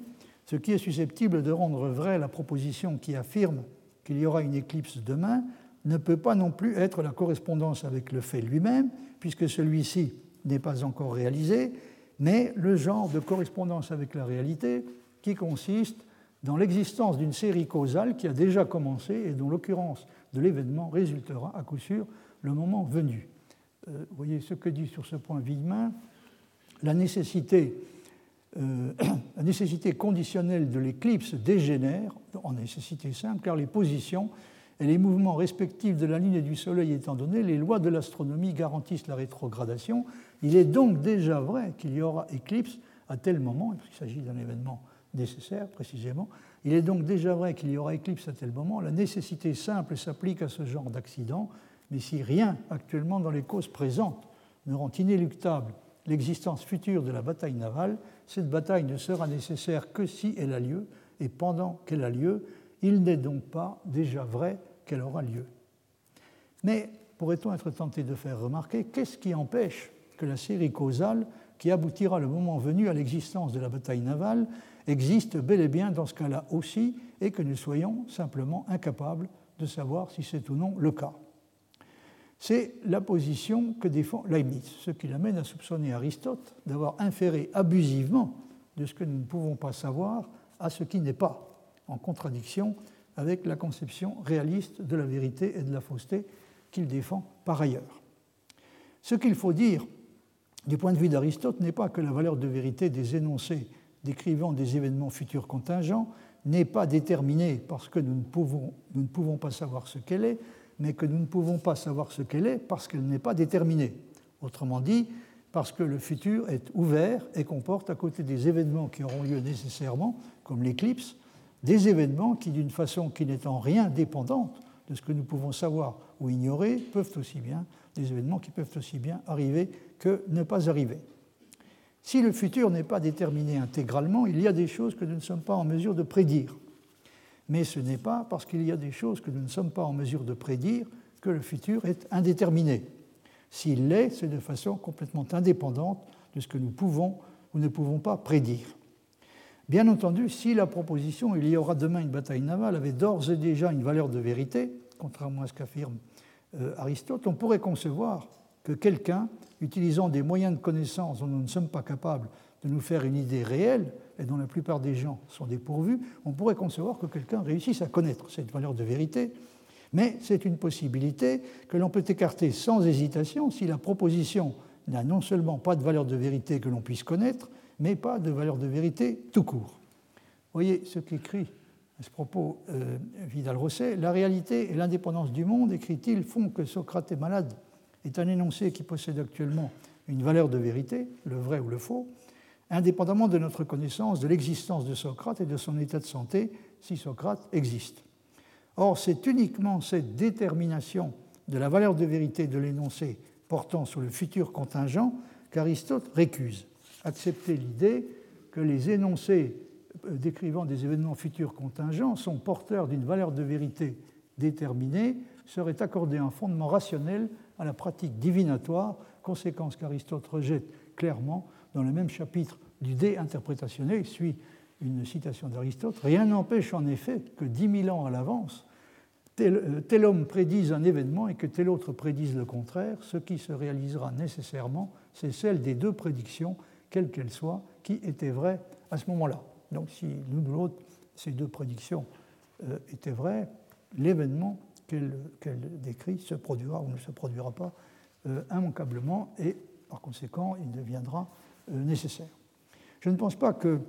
ce qui est susceptible de rendre vraie la proposition qui affirme qu'il y aura une éclipse demain ne peut pas non plus être la correspondance avec le fait lui-même, puisque celui-ci n'est pas encore réalisé, mais le genre de correspondance avec la réalité qui consiste dans l'existence d'une série causale qui a déjà commencé et dont l'occurrence de l'événement résultera à coup sûr le moment venu. Euh, voyez ce que dit sur ce point Villemin, la nécessité, euh, la nécessité conditionnelle de l'éclipse dégénère en nécessité simple car les positions et les mouvements respectifs de la ligne du Soleil étant donnés, les lois de l'astronomie garantissent la rétrogradation. Il est donc déjà vrai qu'il y aura éclipse à tel moment, il s'agit d'un événement nécessaire précisément, il est donc déjà vrai qu'il y aura éclipse à tel moment. La nécessité simple s'applique à ce genre d'accident, mais si rien actuellement dans les causes présentes ne rend inéluctable l'existence future de la bataille navale, cette bataille ne sera nécessaire que si elle a lieu, et pendant qu'elle a lieu, il n'est donc pas déjà vrai qu'elle aura lieu. Mais pourrait-on être tenté de faire remarquer qu'est-ce qui empêche que la série causale, qui aboutira le moment venu à l'existence de la bataille navale, existe bel et bien dans ce cas-là aussi, et que nous soyons simplement incapables de savoir si c'est ou non le cas? C'est la position que défend Leibniz, ce qui l'amène à soupçonner Aristote d'avoir inféré abusivement de ce que nous ne pouvons pas savoir à ce qui n'est pas, en contradiction avec la conception réaliste de la vérité et de la fausseté qu'il défend par ailleurs. Ce qu'il faut dire du point de vue d'Aristote n'est pas que la valeur de vérité des énoncés décrivant des événements futurs contingents n'est pas déterminée parce que nous ne, pouvons, pas savoir ce qu'elle est, mais que nous ne pouvons pas savoir ce qu'elle est parce qu'elle n'est pas déterminée. Autrement dit, parce que le futur est ouvert et comporte à côté des événements qui auront lieu nécessairement, comme l'éclipse, des événements qui, d'une façon qui n'est en rien dépendante de ce que nous pouvons savoir ou ignorer, peuvent aussi bien, des événements qui peuvent aussi bien arriver que ne pas arriver. Si le futur n'est pas déterminé intégralement, il y a des choses que nous ne sommes pas en mesure de prédire. Mais ce n'est pas parce qu'il y a des choses que nous ne sommes pas en mesure de prédire que le futur est indéterminé. S'il l'est, c'est de façon complètement indépendante de ce que nous pouvons ou ne pouvons pas prédire. Bien entendu, si la proposition il y aura demain une bataille navale avait d'ores et déjà une valeur de vérité, contrairement à ce qu'affirme euh, Aristote, on pourrait concevoir que quelqu'un, utilisant des moyens de connaissance dont nous ne sommes pas capables de nous faire une idée réelle, et dont la plupart des gens sont dépourvus, on pourrait concevoir que quelqu'un réussisse à connaître cette valeur de vérité. Mais c'est une possibilité que l'on peut écarter sans hésitation si la proposition n'a non seulement pas de valeur de vérité que l'on puisse connaître, mais pas de valeur de vérité tout court. Voyez ce qu'écrit à ce propos euh, Vidal-Rosset. La réalité et l'indépendance du monde, écrit-il, font que Socrate est malade est un énoncé qui possède actuellement une valeur de vérité, le vrai ou le faux, indépendamment de notre connaissance de l'existence de Socrate et de son état de santé, si Socrate existe. Or, c'est uniquement cette détermination de la valeur de vérité de l'énoncé portant sur le futur contingent qu'Aristote récuse. Accepter l'idée que les énoncés euh, décrivant des événements futurs contingents sont porteurs d'une valeur de vérité déterminée serait accorder un fondement rationnel à la pratique divinatoire, conséquence qu'Aristote rejette clairement dans le même chapitre du dé interprétationnel. Il suit une citation d'Aristote. Rien n'empêche en effet que dix mille ans à l'avance, tel, tel, homme prédise un événement et que tel autre prédise le contraire. Ce qui se réalisera nécessairement, c'est celle des deux prédictions, quelles qu'elles soient, qui étaient vraies à ce moment-là. Donc si l'une ou l'autre, ces deux prédictions euh, étaient vraies, l'événement qu'elle décrit se produira ou ne se produira pas euh, immanquablement et par conséquent il deviendra euh, nécessaire. Je ne pense pas que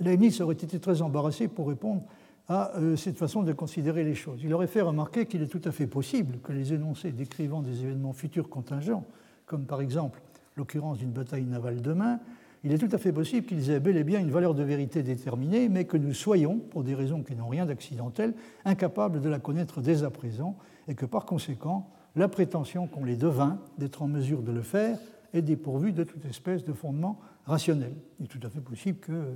Leibniz aurait été très embarrassé pour répondre à euh, cette façon de considérer les choses. Il aurait fait remarquer qu'il est tout à fait possible que les énoncés décrivant des événements futurs contingents, comme par exemple l'occurrence d'une bataille navale demain, il est tout à fait possible qu'ils aient bel et bien une valeur de vérité déterminée, mais que nous soyons, pour des raisons qui n'ont rien d'accidentel, incapables de la connaître dès à présent, et que par conséquent, la prétention qu'on les devint d'être en mesure de le faire est dépourvue de toute espèce de fondement rationnel. Il est tout à fait possible que,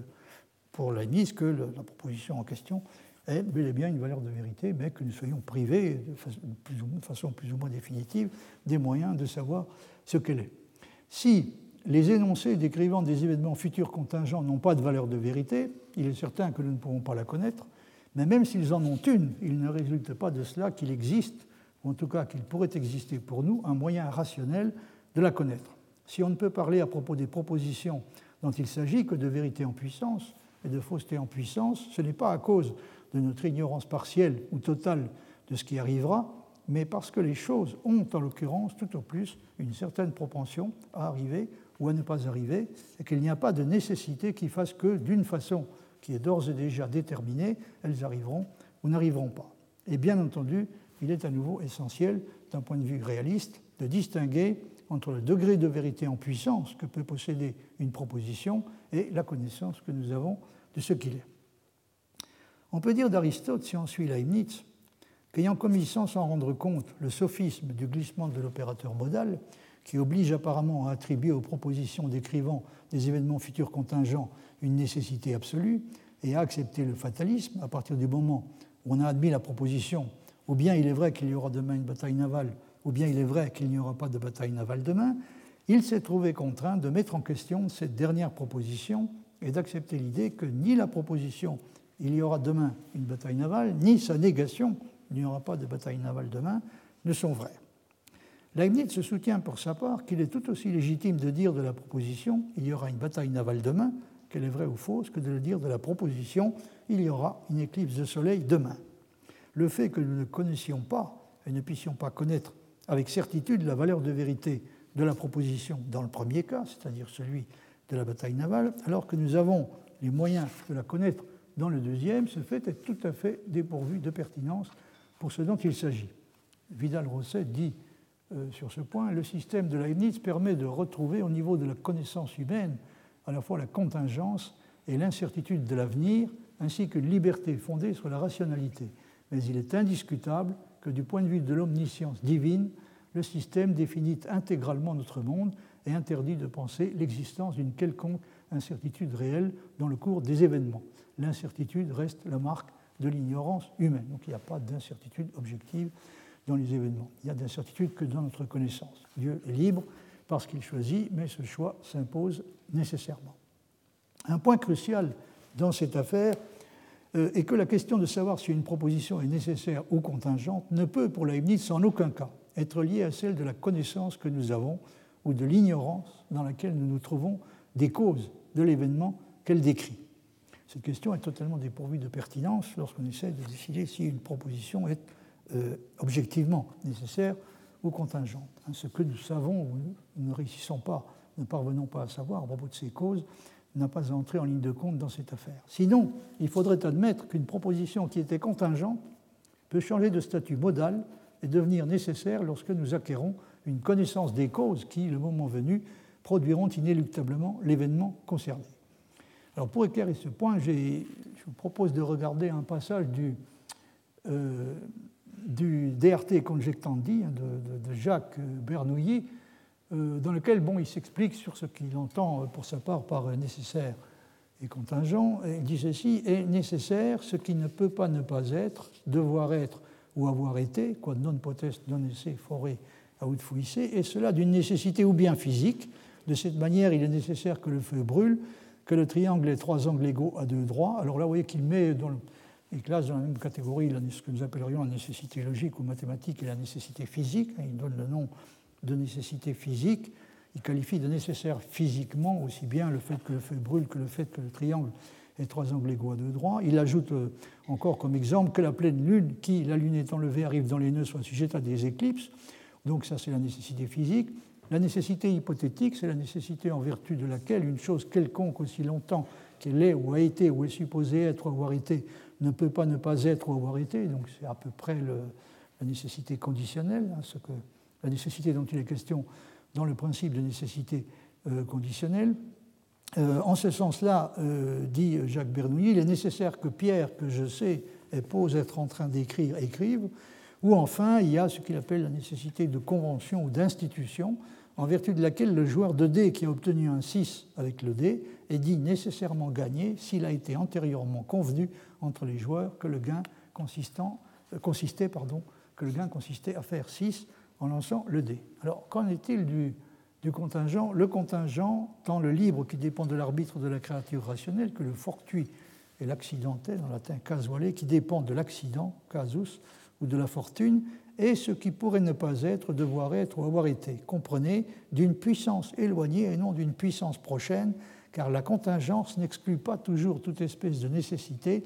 pour mise, que la proposition en question ait bel et bien une valeur de vérité, mais que nous soyons privés de façon plus ou moins définitive des moyens de savoir ce qu'elle est. Si les énoncés décrivant des événements futurs contingents n'ont pas de valeur de vérité, il est certain que nous ne pourrons pas la connaître, mais même s'ils en ont une, il ne résulte pas de cela qu'il existe, ou en tout cas qu'il pourrait exister pour nous, un moyen rationnel de la connaître. Si on ne peut parler à propos des propositions dont il s'agit que de vérité en puissance et de fausseté en puissance, ce n'est pas à cause de notre ignorance partielle ou totale de ce qui arrivera, mais parce que les choses ont en l'occurrence tout au plus une certaine propension à arriver ou à ne pas arriver, et qu'il n'y a pas de nécessité qui fasse que, d'une façon qui est d'ores et déjà déterminée, elles arriveront ou n'arriveront pas. Et bien entendu, il est à nouveau essentiel, d'un point de vue réaliste, de distinguer entre le degré de vérité en puissance que peut posséder une proposition et la connaissance que nous avons de ce qu'il est. On peut dire d'Aristote, si on suit Leibniz, qu'ayant commis sans s'en rendre compte le sophisme du glissement de l'opérateur modal, qui oblige apparemment à attribuer aux propositions décrivant des événements futurs contingents une nécessité absolue et à accepter le fatalisme à partir du moment où on a admis la proposition ou bien il est vrai qu'il y aura demain une bataille navale, ou bien il est vrai qu'il n'y aura pas de bataille navale demain, il s'est trouvé contraint de mettre en question cette dernière proposition et d'accepter l'idée que ni la proposition il y aura demain une bataille navale, ni sa négation il n'y aura pas de bataille navale demain, ne sont vraies. Leibniz se soutient pour sa part qu'il est tout aussi légitime de dire de la proposition il y aura une bataille navale demain, qu'elle est vraie ou fausse, que de le dire de la proposition il y aura une éclipse de soleil demain. Le fait que nous ne connaissions pas et ne puissions pas connaître avec certitude la valeur de vérité de la proposition dans le premier cas, c'est-à-dire celui de la bataille navale, alors que nous avons les moyens de la connaître dans le deuxième, ce fait est tout à fait dépourvu de pertinence pour ce dont il s'agit. Vidal-Rosset dit euh, sur ce point, le système de Leibniz permet de retrouver au niveau de la connaissance humaine à la fois la contingence et l'incertitude de l'avenir, ainsi qu'une liberté fondée sur la rationalité. Mais il est indiscutable que du point de vue de l'omniscience divine, le système définit intégralement notre monde et interdit de penser l'existence d'une quelconque incertitude réelle dans le cours des événements. L'incertitude reste la marque de l'ignorance humaine. Donc il n'y a pas d'incertitude objective dans les événements. Il n'y a d'incertitude que dans notre connaissance. Dieu est libre parce qu'il choisit, mais ce choix s'impose nécessairement. Un point crucial dans cette affaire euh, est que la question de savoir si une proposition est nécessaire ou contingente ne peut, pour Leibniz, en aucun cas être liée à celle de la connaissance que nous avons ou de l'ignorance dans laquelle nous nous trouvons des causes de l'événement qu'elle décrit. Cette question est totalement dépourvue de pertinence lorsqu'on essaie de décider si une proposition est euh, objectivement nécessaire ou contingente. Hein, ce que nous savons ou nous ne réussissons pas, ne parvenons pas à savoir à propos de ces causes, n'a pas à entrer en ligne de compte dans cette affaire. Sinon, il faudrait admettre qu'une proposition qui était contingente peut changer de statut modal et devenir nécessaire lorsque nous acquérons une connaissance des causes qui, le moment venu, produiront inéluctablement l'événement concerné. Alors pour éclairer ce point, je vous propose de regarder un passage du, euh, DRT Conjectandi hein, de, Jacques Bernouilly, euh, dans lequel bon, il s'explique sur ce qu'il entend euh, pour sa part par nécessaire et contingent. Il dit ceci est nécessaire ce qui ne peut pas ne pas être, devoir être ou avoir été, quod non potest non esse foré aut fuisse, et cela d'une nécessité ou bien physique. De cette manière, il est nécessaire que le feu brûle, que le triangle ait trois angles égaux à deux droits. Alors là, vous voyez qu'il met dans classe dans la même catégorie ce que nous appellerions la nécessité logique ou mathématique et la nécessité physique. Il donne le nom de nécessité physique. Il qualifie de nécessaire physiquement aussi bien le fait que le feu brûle que le fait que le triangle ait trois angles égaux à deux droits. Il ajoute euh, encore comme exemple que la pleine lune, qui, la lune étant levée, arrive dans les nœuds, soit sujette à des éclipses. Donc ça, c'est la nécessité physique. La nécessité hypothétique, c'est la nécessité en vertu de laquelle une chose quelconque, aussi longtemps qu'elle est ou a été ou est supposée être ou avoir été, ne peut pas ne pas être ou avoir été. Donc c'est à peu près la nécessité conditionnelle, hein, ce que, la nécessité dont il est question dans le principe de nécessité euh, conditionnelle. Euh, en ce sens-là, euh, dit Jacques Bernoulli, il est nécessaire que Pierre, que je sais, et pose être en train d'écrire, écrive, ou enfin, il y a ce qu'il appelle la nécessité de convention ou d'institution, en vertu de laquelle le joueur de dés qui a obtenu un 6 avec le dé est dit nécessairement gagné s'il a été antérieurement convenu entre les joueurs que le gain consistant, consistait, pardon, que le gain consistait à faire 6 en lançant le dé. Alors, qu'en est-il du, contingent? Le contingent, tant le libre qui dépend de l'arbitre de la créature rationnelle que le fortuit et l'accidentel, en latin casuale, qui dépend de l'accident, casus, ou de la fortune, et ce qui pourrait ne pas être, devoir être ou avoir été. Comprenez, d'une puissance éloignée et non d'une puissance prochaine, car la contingence n'exclut pas toujours toute espèce de nécessité,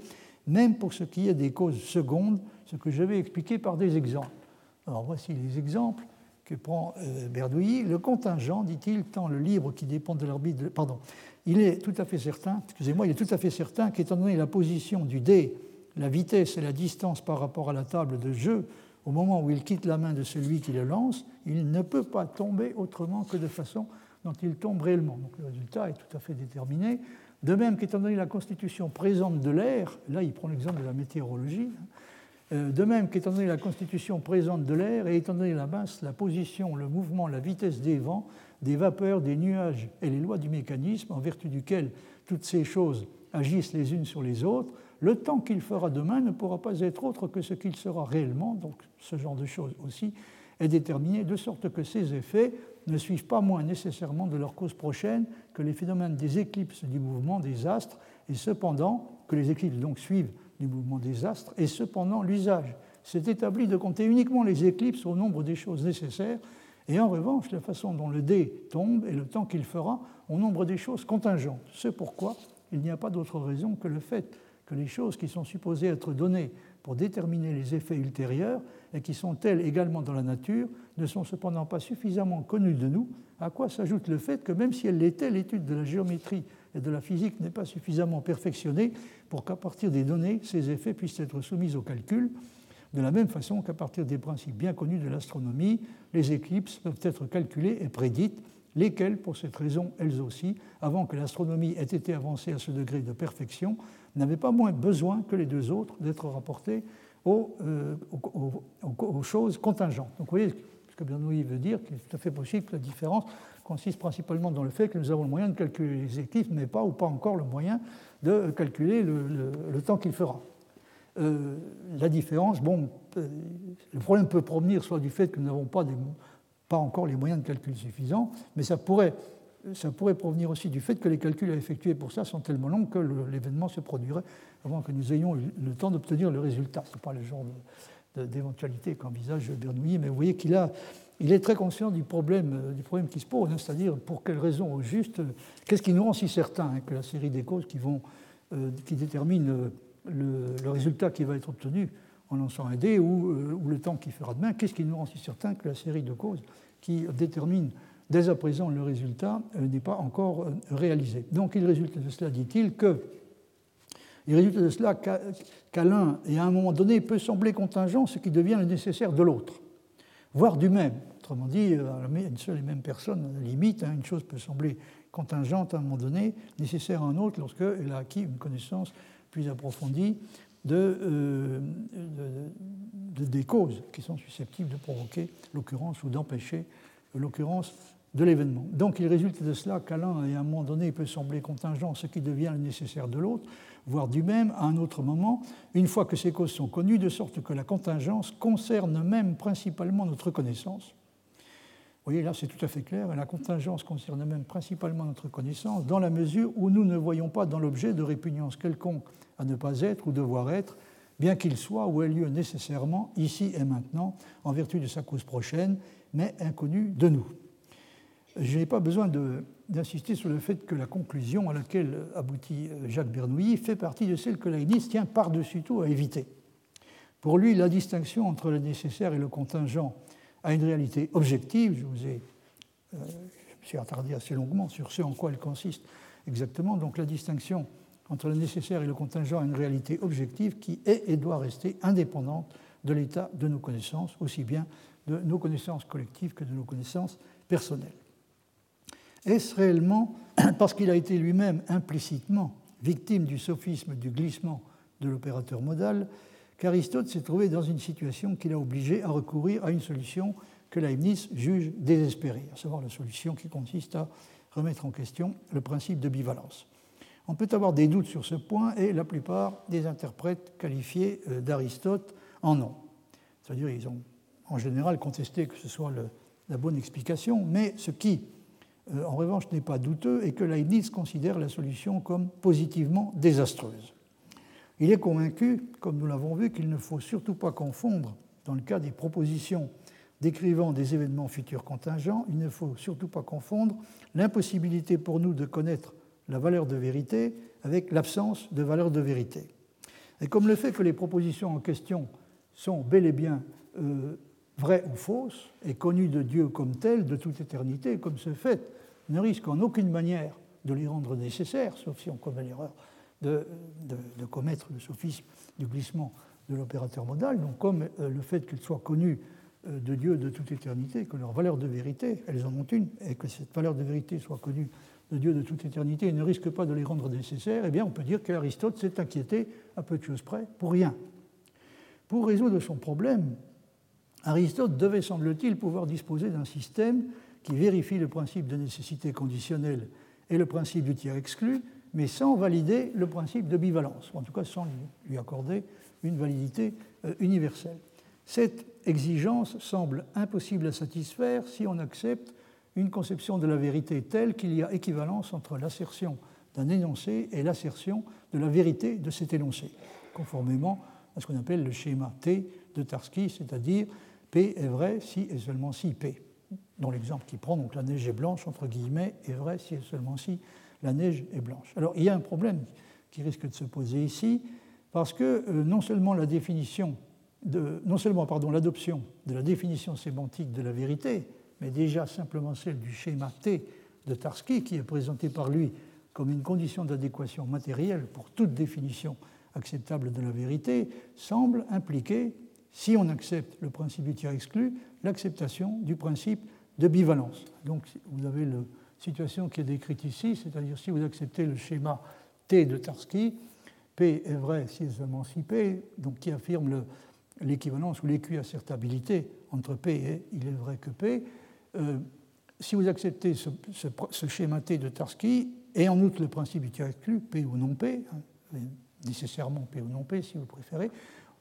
même pour ce qui est des causes secondes, ce que je vais expliquer par des exemples. Alors voici les exemples que prend euh, Berdouilly. Le contingent, dit-il, tant le libre qui dépend de l'arbitre. Pardon, il est tout à fait certain, excusez-moi, il est tout à fait certain qu'étant donné la position du dé la vitesse et la distance par rapport à la table de jeu, au moment où il quitte la main de celui qui le lance, il ne peut pas tomber autrement que de façon dont il tombe réellement. Donc le résultat est tout à fait déterminé. De même qu'étant donné la constitution présente de l'air, là il prend l'exemple de la météorologie, hein, de même qu'étant donné la constitution présente de l'air et étant donné la masse, la position, le mouvement, la vitesse des vents, des vapeurs, des nuages et les lois du mécanisme en vertu duquel toutes ces choses agissent les unes sur les autres, le temps qu'il fera demain ne pourra pas être autre que ce qu'il sera réellement, donc ce genre de choses aussi est déterminé de sorte que ces effets ne suivent pas moins nécessairement de leur cause prochaine que les phénomènes des éclipses du mouvement des astres, et cependant, que les éclipses donc suivent du mouvement des astres, et cependant l'usage s'est établi de compter uniquement les éclipses au nombre des choses nécessaires, et en revanche la façon dont le dé tombe et le temps qu'il fera au nombre des choses contingentes. C'est pourquoi il n'y a pas d'autre raison que le fait que les choses qui sont supposées être données pour déterminer les effets ultérieurs et qui sont telles également dans la nature ne sont cependant pas suffisamment connues de nous, à quoi s'ajoute le fait que même si elle l'était, l'étude de la géométrie et de la physique n'est pas suffisamment perfectionnée pour qu'à partir des données, ces effets puissent être soumis au calcul. De la même façon qu'à partir des principes bien connus de l'astronomie, les éclipses peuvent être calculées et prédites, lesquelles, pour cette raison, elles aussi, avant que l'astronomie ait été avancée à ce degré de perfection, n'avaient pas moins besoin que les deux autres d'être rapportées euh, aux, choses contingentes. Donc vous voyez ce que Bernoulli veut dire, qu'il est tout à fait possible que la différence consiste principalement dans le fait que nous avons le moyen de calculer les éclipses, mais pas ou pas encore le moyen de calculer le temps qu'il fera. Euh, la différence, bon, euh, le problème peut provenir soit du fait que nous n'avons pas, encore les moyens de calcul suffisants, mais ça pourrait, provenir aussi du fait que les calculs à effectuer pour ça sont tellement longs que l'événement se produirait avant que nous ayons le temps d'obtenir le résultat. Ce n'est pas le genre d'éventualité qu'envisage Bernoulli, mais vous voyez qu'il a, il est très conscient du problème, euh, du problème qui se pose, hein, c'est-à-dire pour quelles raisons au juste, qu'est-ce qui nous rend si certains hein, que la série des causes qui, vont, qui déterminent le, résultat qui va être obtenu en lançant un dé ou, euh, le temps qui fera demain, qu'est-ce qui nous rend si certain que la série de causes qui détermine dès à présent le résultat euh, n'est pas encore euh, réalisée. Donc il résulte de cela, dit-il, que il résulte de cela qu'à l'un et à un moment donné peut sembler contingent ce qui devient le nécessaire de l'autre, voire du même. Autrement dit, une seule et même personne, à la limite, hein, une chose peut sembler contingente à un moment donné, nécessaire à un autre lorsqu'elle a acquis une connaissance plus approfondie euh, de, des causes qui sont susceptibles de provoquer l'occurrence ou d'empêcher l'occurrence de l'événement. Donc il résulte de cela qu'à l'un et à un moment donné peut sembler contingent ce qui devient le nécessaire de l'autre, voire du même à un autre moment, une fois que ces causes sont connues, de sorte que la contingence concerne même principalement notre connaissance vous voyez, là, c'est tout à fait clair. La contingence concerne même principalement notre connaissance, dans la mesure où nous ne voyons pas dans l'objet de répugnance quelconque à ne pas être ou devoir être, bien qu'il soit ou ait lieu nécessairement ici et maintenant, en vertu de sa cause prochaine, mais inconnu de nous. Je n'ai pas besoin d'insister sur le fait que la conclusion à laquelle aboutit euh, Jacques Bernoulli fait partie de celle que Leibniz tient par-dessus tout à éviter. Pour lui, la distinction entre le nécessaire et le contingent à une réalité objective. Je vous ai, euh, me suis attardé assez longuement sur ce en quoi elle consiste exactement. Donc la distinction entre le nécessaire et le contingent à une réalité objective qui est et doit rester indépendante de l'état de nos connaissances, aussi bien de nos connaissances collectives que de nos connaissances personnelles. Est-ce réellement parce qu'il a été lui-même implicitement victime du sophisme du glissement de l'opérateur modal qu'Aristote s'est trouvé dans une situation qui l'a obligé à recourir à une solution que Leibniz juge désespérée, à savoir la solution qui consiste à remettre en question le principe de bivalence. On peut avoir des doutes sur ce point et la plupart des interprètes qualifiés euh, d'Aristote en ont. C'est-à-dire ils ont en général contesté que ce soit la bonne explication, mais ce qui, en revanche, n'est pas douteux est que Leibniz considère la solution comme positivement désastreuse. Il est convaincu, comme nous l'avons vu, qu'il ne faut surtout pas confondre, dans le cas des propositions décrivant des événements futurs contingents, il ne faut surtout pas confondre l'impossibilité pour nous de connaître la valeur de vérité avec l'absence de valeur de vérité. Et comme le fait que les propositions en question sont bel et bien euh, vraies ou fausses, et connues de Dieu comme telles de toute éternité, comme ce fait ne risque en aucune manière de les rendre nécessaires, sauf si on commet l'erreur de, commettre le sophisme du glissement de l'opérateur modal, donc comme euh, le fait qu'ils soient connus euh, de Dieu de toute éternité, que leur valeur de vérité, elles en ont une, et que cette valeur de vérité soit connue de Dieu de toute éternité et ne risque pas de les rendre nécessaires, eh bien on peut dire qu'Aristote s'est inquiété à peu de choses près pour rien. Pour résoudre son problème, Aristote devait, semble-t-il, pouvoir disposer d'un système qui vérifie le principe de nécessité conditionnelle et le principe du tiers exclu, mais sans valider le principe de bivalence, ou en tout cas sans lui accorder une validité euh, universelle. Cette exigence semble impossible à satisfaire si on accepte une conception de la vérité telle qu'il y a équivalence entre l'assertion d'un énoncé et l'assertion de la vérité de cet énoncé, conformément à ce qu'on appelle le schéma T de Tarski, c'est-à-dire P est vrai si et seulement si P. Dans l'exemple qu'il prend, donc la neige est blanche, entre guillemets, est vrai si et seulement si la neige est blanche. Alors il y a un problème qui risque de se poser ici, parce que euh, non seulement la définition non seulement l'adoption de la définition sémantique de la vérité, mais déjà simplement celle du schéma T de Tarski, qui est présenté par lui comme une condition d'adéquation matérielle pour toute définition acceptable de la vérité, semble impliquer, si on accepte le principe du tiers exclu, l'acceptation du principe de bivalence. Donc vous avez la situation qui est décrite ici, c'est-à-dire si vous acceptez le schéma T de Tarski, P est vrai si et seulement si P, donc qui affirme l'équivalence ou l'équiassertabilité entre P et il est vrai que P. Euh, si vous acceptez ce, schéma T de Tarski, et en outre le principe du tiers P ou non P, hein, nécessairement P ou non P si vous préférez,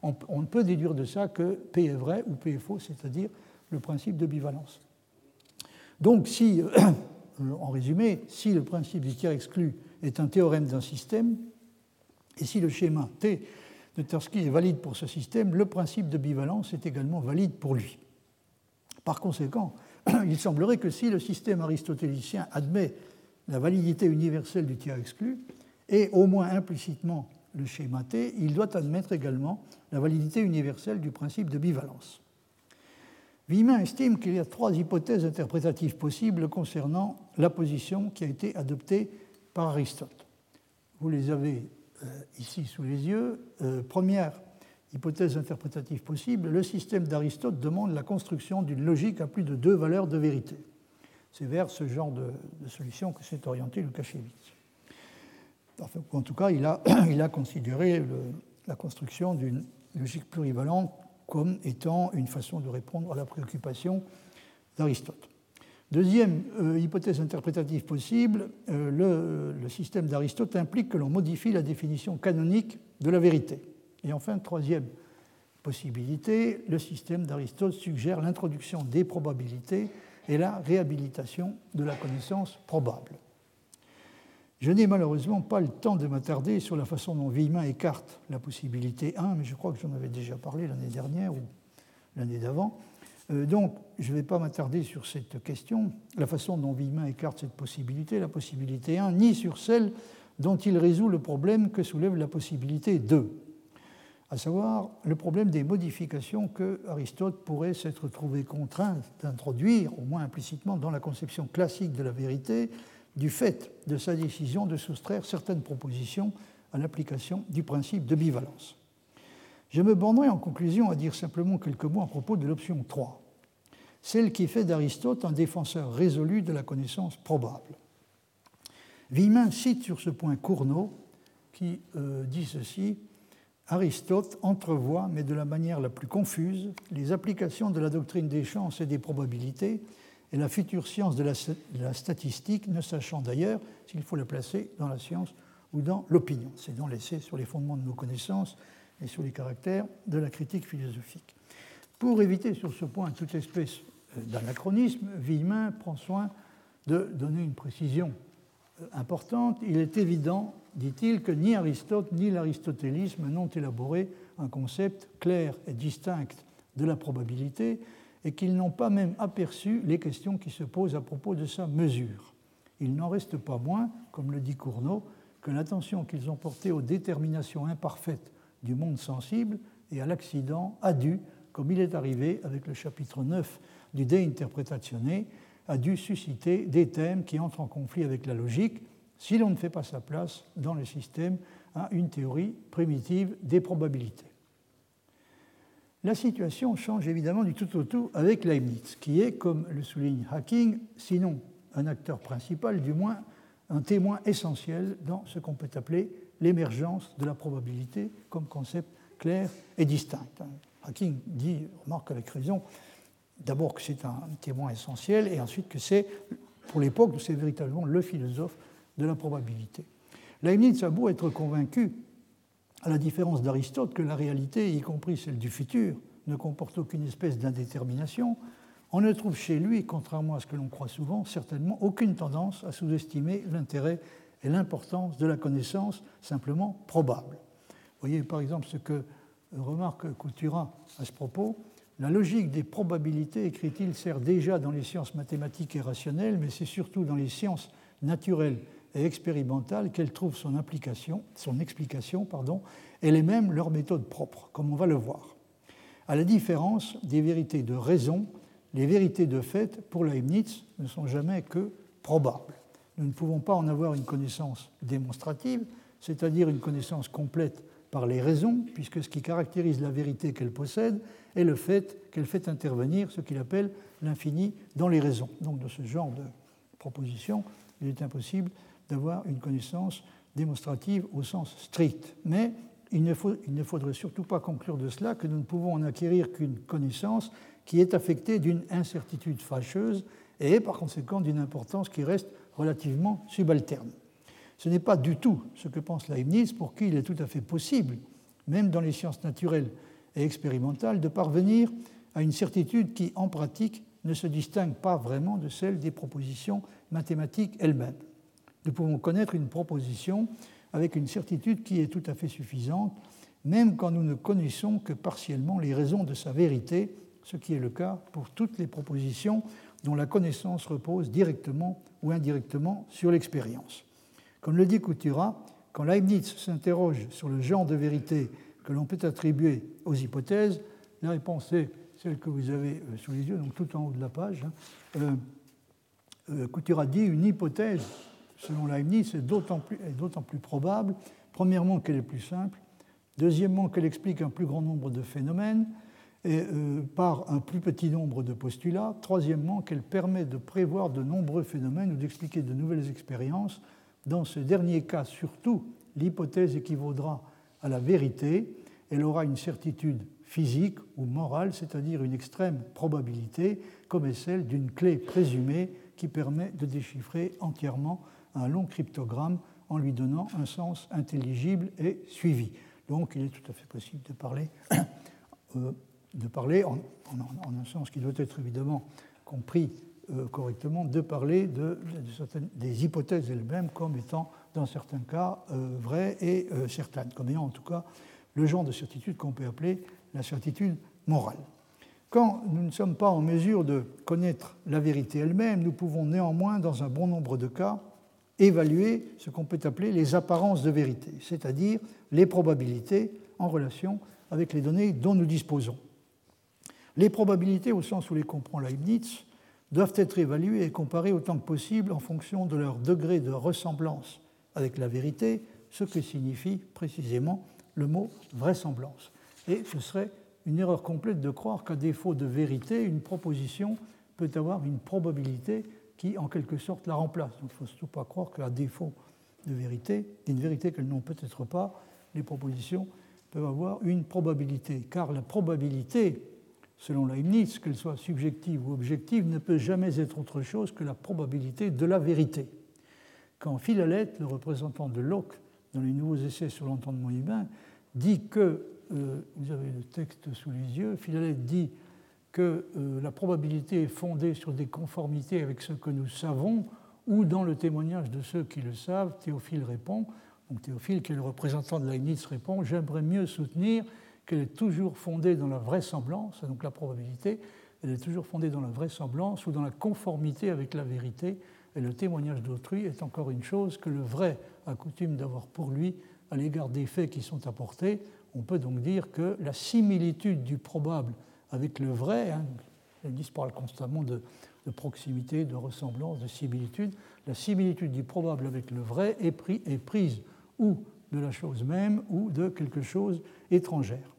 on, on, peut déduire de ça que P est vrai ou P est faux, c'est-à-dire le principe de bivalence. Donc, si, en résumé, si le principe du tiers exclu est un théorème d'un système, et si le schéma T de Tarski est valide pour ce système, le principe de bivalence est également valide pour lui. Par conséquent, il semblerait que si le système aristotélicien admet la validité universelle du tiers exclu, et au moins implicitement le schéma T, il doit admettre également la validité universelle du principe de bivalence. Wieman estime qu'il y a trois hypothèses interprétatives possibles concernant la position qui a été adoptée par Aristote. Vous les avez euh, ici sous les yeux. Euh, première hypothèse interprétative possible, le système d'Aristote demande la construction d'une logique à plus de deux valeurs de vérité. C'est vers ce genre de, solution que s'est orienté Lukasiewicz. En tout cas, il a considéré la construction d'une logique plurivalente comme étant une façon de répondre à la préoccupation d'Aristote. Deuxième euh, hypothèse interprétative possible, euh, le, système d'Aristote implique que l'on modifie la définition canonique de la vérité. Et enfin, troisième possibilité, le système d'Aristote suggère l'introduction des probabilités et la réhabilitation de la connaissance probable. Je n'ai malheureusement pas le temps de m'attarder sur la façon dont Villemin écarte la possibilité 1, mais je crois que j'en avais déjà parlé l'année dernière ou l'année d'avant. Euh, donc, je ne vais pas m'attarder sur cette question, la façon dont Villemin écarte cette possibilité, la possibilité 1, ni sur celle dont il résout le problème que soulève la possibilité 2, à savoir le problème des modifications que Aristote pourrait s'être trouvé contraint d'introduire, au moins implicitement, dans la conception classique de la vérité, du fait de sa décision de soustraire certaines propositions à l'application du principe de bivalence. Je me bornerai en conclusion à dire simplement quelques mots à propos de l'option 3, celle qui fait d'Aristote un défenseur résolu de la connaissance probable. Villemin cite sur ce point Cournot, qui euh, dit ceci Aristote entrevoit, mais de la manière la plus confuse, les applications de la doctrine des chances et des probabilités et la future science de la, statistique, ne sachant d'ailleurs s'il faut la placer dans la science ou dans l'opinion. C'est dans l'essai sur les fondements de nos connaissances et sur les caractères de la critique philosophique. Pour éviter sur ce point toute espèce euh, d'anachronisme, Villemin prend soin de donner une précision euh, importante. Il est évident, dit-il, que ni Aristote ni l'aristotélisme n'ont élaboré un concept clair et distinct de la probabilité, et qu'ils n'ont pas même aperçu les questions qui se posent à propos de sa mesure. Il n'en reste pas moins, comme le dit Cournot, que l'attention qu'ils ont portée aux déterminations imparfaites du monde sensible et à l'accident a dû, comme il est arrivé avec le chapitre 9 du De a dû susciter des thèmes qui entrent en conflit avec la logique si l'on ne fait pas sa place dans le système à une théorie primitive des probabilités la situation change évidemment du tout au tout avec Leibniz, qui est, comme le souligne Hacking, sinon un acteur principal, du moins un témoin essentiel dans ce qu'on peut appeler l'émergence de la probabilité comme concept clair et distinct. Hacking dit, remarque avec raison, d'abord que c'est un témoin essentiel et ensuite que c'est, pour l'époque, c'est véritablement le philosophe de la probabilité. Leibniz a beau être convaincu à la différence d'Aristote, que la réalité, y compris celle du futur, ne comporte aucune espèce d'indétermination, on ne trouve chez lui, contrairement à ce que l'on croit souvent, certainement aucune tendance à sous-estimer l'intérêt et l'importance de la connaissance simplement probable. Voyez par exemple ce que remarque Coutura à ce propos. La logique des probabilités, écrit-il, sert déjà dans les sciences mathématiques et rationnelles, mais c'est surtout dans les sciences naturelles et expérimentale qu'elle trouve son, application, son explication pardon, et les mêmes leur méthode propre, comme on va le voir. À la différence des vérités de raison, les vérités de fait, pour Leibniz, ne sont jamais que probables. Nous ne pouvons pas en avoir une connaissance démonstrative, c'est-à-dire une connaissance complète par les raisons, puisque ce qui caractérise la vérité qu'elle possède est le fait qu'elle fait intervenir ce qu'il appelle l'infini dans les raisons. Donc, de ce genre de proposition, il est impossible d'avoir une connaissance démonstrative au sens strict. Mais il ne, faudrait surtout pas conclure de cela que nous ne pouvons en acquérir qu'une connaissance qui est affectée d'une incertitude fâcheuse et par conséquent d'une importance qui reste relativement subalterne. Ce n'est pas du tout ce que pense Leibniz, pour qui il est tout à fait possible, même dans les sciences naturelles et expérimentales, de parvenir à une certitude qui, en pratique, ne se distingue pas vraiment de celle des propositions mathématiques elles-mêmes. Nous pouvons connaître une proposition avec une certitude qui est tout à fait suffisante, même quand nous ne connaissons que partiellement les raisons de sa vérité, ce qui est le cas pour toutes les propositions dont la connaissance repose directement ou indirectement sur l'expérience. Comme le dit Coutura, quand Leibniz s'interroge sur le genre de vérité que l'on peut attribuer aux hypothèses, la réponse est celle que vous avez euh, sous les yeux, donc tout en haut de la page. Hein. Euh, euh, Coutura dit une hypothèse, selon Leibniz, est d'autant plus, probable, premièrement qu'elle est plus simple, deuxièmement qu'elle explique un plus grand nombre de phénomènes, et, par un plus petit nombre de postulats, troisièmement qu'elle permet de prévoir de nombreux phénomènes ou d'expliquer de nouvelles expériences. Dans ce dernier cas, surtout, l'hypothèse équivaudra à la vérité, elle aura une certitude physique ou morale, c'est-à-dire une extrême probabilité, comme est celle d'une clé présumée qui permet de déchiffrer entièrement un long cryptogramme en lui donnant un sens intelligible et suivi. Donc il est tout à fait possible de parler, euh, de parler en, un sens qui doit être évidemment compris euh, correctement, de parler de, des hypothèses elles-mêmes comme étant, dans certains cas, euh, vraies et certaines, comme ayant en tout cas le genre de certitude qu'on peut appeler la certitude morale. Quand nous ne sommes pas en mesure de connaître la vérité elle-même, nous pouvons néanmoins, dans un bon nombre de cas, évaluer ce qu'on peut appeler les apparences de vérité, c'est-à-dire les probabilités en relation avec les données dont nous disposons. Les probabilités, au sens où les comprend Leibniz, doivent être évaluées et comparées autant que possible en fonction de leur degré de ressemblance avec la vérité, ce que signifie précisément le mot vraisemblance. Et ce serait une erreur complète de croire qu'à défaut de vérité, une proposition peut avoir une probabilité qui, en quelque sorte, la remplace. Donc il ne faut surtout pas croire qu'à défaut de vérité, d'une vérité qu'elles n'ont peut-être pas, les propositions peuvent avoir une probabilité. Car la probabilité, selon Leibniz, qu'elle soit subjective ou objective, ne peut jamais être autre chose que la probabilité de la vérité. Quand Philalèthe, le représentant de Locke, dans les nouveaux essais sur l'entendement humain, dit que, euh, vous avez le texte sous les yeux, Philalèthe dit que euh, la probabilité est fondée sur des conformités avec ce que nous savons, ou dans le témoignage de ceux qui le savent, Théophile répond, donc Théophile, qui est le représentant de Leibniz, répond J'aimerais mieux soutenir qu'elle est toujours fondée dans la vraisemblance, donc la probabilité, elle est toujours fondée dans la vraisemblance ou dans la conformité avec la vérité, et le témoignage d'autrui est encore une chose que le vrai a coutume d'avoir pour lui à l'égard des faits qui sont apportés. On peut donc dire que la similitude du probable avec le vrai, hein, parle constamment de, proximité, de ressemblance, de similitude, la similitude du probable avec le vrai est, prise ou de la chose même ou de quelque chose étrangère.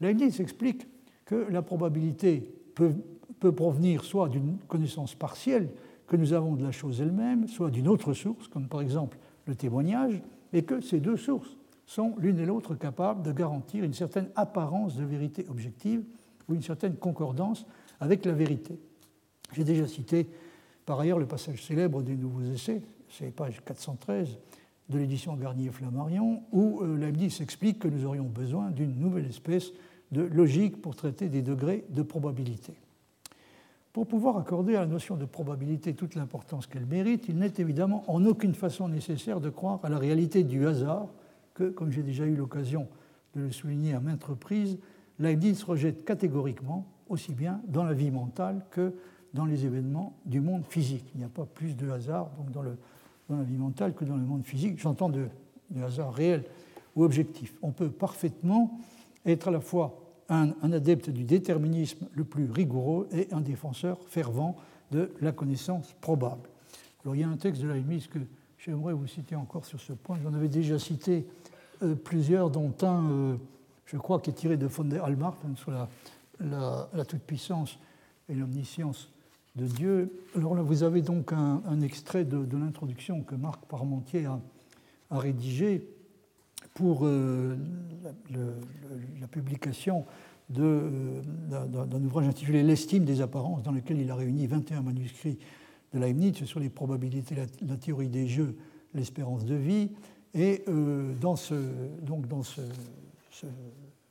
Leibniz explique que la probabilité peut provenir soit d'une connaissance partielle que nous avons de la chose elle-même, soit d'une autre source, comme par exemple le témoignage, et que ces deux sources sont l'une et l'autre capables de garantir une certaine apparence de vérité objective ou une certaine concordance avec la vérité. J'ai déjà cité par ailleurs le passage célèbre des Nouveaux Essais, c'est page 413 de l'édition Garnier-Flammarion, où euh, Leibniz explique que nous aurions besoin d'une nouvelle espèce de logique pour traiter des degrés de probabilité. Pour pouvoir accorder à la notion de probabilité toute l'importance qu'elle mérite, il n'est évidemment en aucune façon nécessaire de croire à la réalité du hasard, que, comme j'ai déjà eu l'occasion de le souligner à maintes reprises, Leibniz rejette catégoriquement, aussi bien dans la vie mentale que dans les événements du monde physique. Il n'y a pas plus de hasard donc dans, le, dans la vie mentale que dans le monde physique. J'entends de, hasard réel ou objectif. On peut parfaitement être à la fois un, adepte du déterminisme le plus rigoureux et un défenseur fervent de la connaissance probable. Il y a un texte de Leibniz que j'aimerais vous citer encore sur ce point. J'en avais déjà cité plusieurs, dont un, je crois, qui est tiré de von der hein, sur la, toute-puissance et l'omniscience de Dieu. Alors là, vous avez donc un, extrait de, l'introduction que Marc Parmentier a, a rédigé pour la, publication euh, d'un ouvrage intitulé L'estime des apparences, dans lequel il a réuni 21 manuscrits de Leibniz sur les probabilités, la, théorie des jeux, l'espérance de vie. Et euh, dans ce,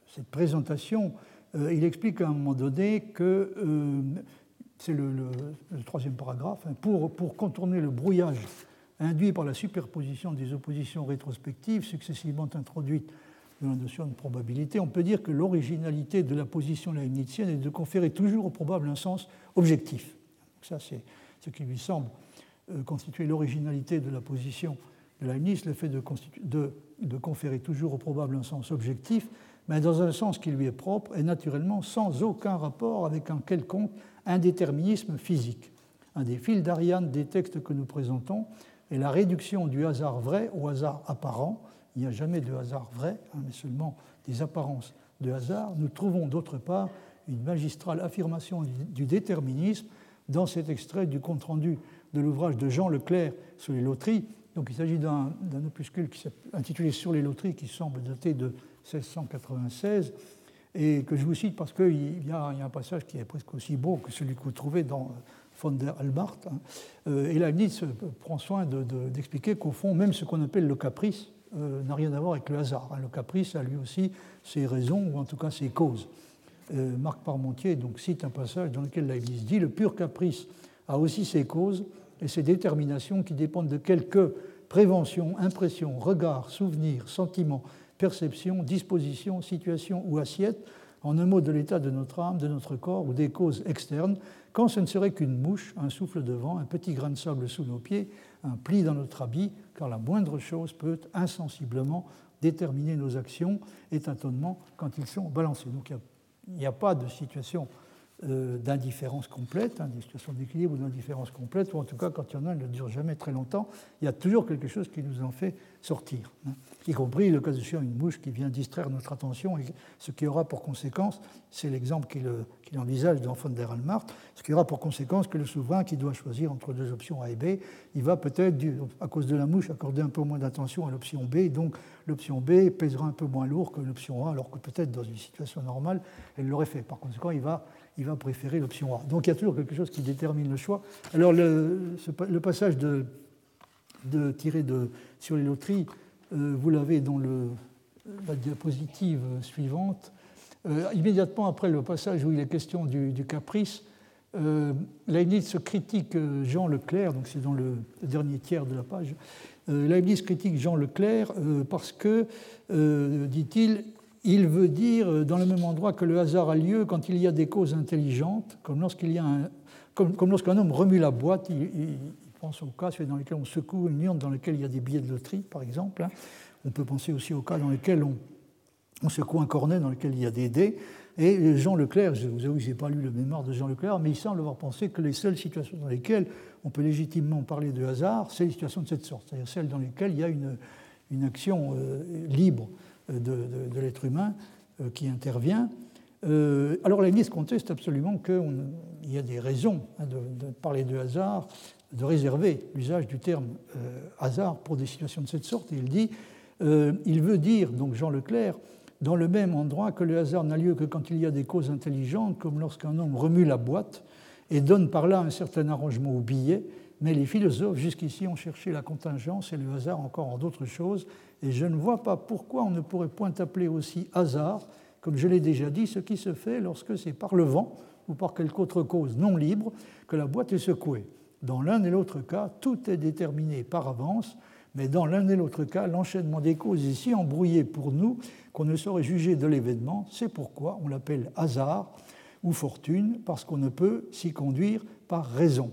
cette présentation, euh, il explique à un moment donné que, c'est le, troisième paragraphe, hein, pour, contourner le brouillage induit par la superposition des oppositions rétrospectives successivement introduites de la notion de probabilité, on peut dire que l'originalité de la position leibnizienne est de conférer toujours au probable un sens objectif. ça, c'est ce qui lui semble euh, constituer l'originalité de la position de Leibniz, le fait de, conférer toujours au probable un sens objectif, mais dans un sens qui lui est propre et naturellement sans aucun rapport avec un quelconque indéterminisme physique. Un des fils d'Ariane des textes que nous présentons est la réduction du hasard vrai au hasard apparent, il n'y a jamais de hasard vrai, hein, mais seulement des apparences de hasard. Nous trouvons d'autre part une magistrale affirmation du déterminisme dans cet extrait du compte-rendu de l'ouvrage de Jean Leclerc sur les loteries. Il s'agit d'un opuscule qui intitulé Sur les loteries qui semble dater de 1696 et que je vous cite parce qu'il y, a un passage qui est presque aussi beau que celui que vous trouvez dans von der Albart. Hein. Euh, et Leibniz prend soin d'expliquer qu'au fond, même ce qu'on appelle le caprice, euh, n'a rien à voir avec le hasard. Hein. Le caprice a lui aussi ses raisons, ou en tout cas ses causes. Euh, Marc Parmentier donc, cite un passage dans lequel Leibniz dit Le pur caprice a aussi ses causes et ses déterminations qui dépendent de quelques préventions, impressions, regards, souvenirs, sentiments, perceptions, dispositions, situations ou assiettes, en un mot de l'état de notre âme, de notre corps ou des causes externes, quand ce ne serait qu'une mouche, un souffle de vent, un petit grain de sable sous nos pieds, un pli dans notre habit, car la moindre chose peut insensiblement déterminer nos actions et tâtonnements quand ils sont balancés. Donc il n'y a, pas de situation d'indifférence complète, hein, des situations d'équilibre ou d'indifférence complète, ou en tout cas quand il y en a, elle ne dure jamais très longtemps, il y a toujours quelque chose qui nous en fait sortir, hein. y compris le cas échéant une mouche qui vient distraire notre attention, et ce qui aura pour conséquence, c'est l'exemple qu'il envisage dans von der Allmacht, ce qui aura pour conséquence que le souverain qui doit choisir entre deux options A et B, il va peut-être, à cause de la mouche, accorder un peu moins d'attention à l'option B, donc l'option B pèsera un peu moins lourd que l'option A, alors que peut-être dans une situation normale, elle l'aurait fait. Par conséquent, il va il va préférer l'option A. Donc il y a toujours quelque chose qui détermine le choix. Alors le, passage de, de tiré de, sur les loteries, euh, vous l'avez dans le, la diapositive suivante. Euh, immédiatement après le passage où il est question du, caprice, euh, Leibniz critique euh, Jean Leclerc, donc c'est dans le dernier tiers de la page. Leibniz critique Jean Leclerc parce que, dit-il, il veut dire euh, dans le même endroit que le hasard a lieu quand il y a des causes intelligentes, comme lorsqu'un homme remue la boîte, il, pense au cas dans lequel on secoue une urne dans lequel il y a des billets de loterie, par exemple. Hein. On peut penser aussi au cas dans lequel on, secoue un cornet dans lequel il y a des dés. Et Jean Leclerc, je vous avoue que je n'ai pas lu le mémoire de Jean Leclerc, mais il semble avoir pensé que les seules situations dans lesquelles on peut légitimement parler de hasard, c'est les situations de cette sorte, c'est-à-dire celles dans lesquelles il y a une, une action euh, libre de, l'être humain euh, qui intervient. Euh, alors Leibniz conteste absolument qu'il y a des raisons hein, de, parler de hasard, de réserver l'usage du terme euh, hasard pour des situations de cette sorte. Et il dit, il veut dire, donc Jean Leclerc, dans le même endroit que le hasard n'a lieu que quand il y a des causes intelligentes, comme lorsqu'un homme remue la boîte et donne par là un certain arrangement au billet, mais les philosophes jusqu'ici ont cherché la contingence et le hasard encore en d'autres choses, et je ne vois pas pourquoi on ne pourrait point appeler aussi hasard, comme je l'ai déjà dit, ce qui se fait lorsque c'est par le vent ou par quelque autre cause non libre que la boîte est secouée. Dans l'un et l'autre cas, tout est déterminé par avance, mais dans l'un et l'autre cas, l'enchaînement des causes est si embrouillé pour nous qu'on ne saurait juger de l'événement. C'est pourquoi on l'appelle hasard ou fortune, parce qu'on ne peut s'y conduire par raison.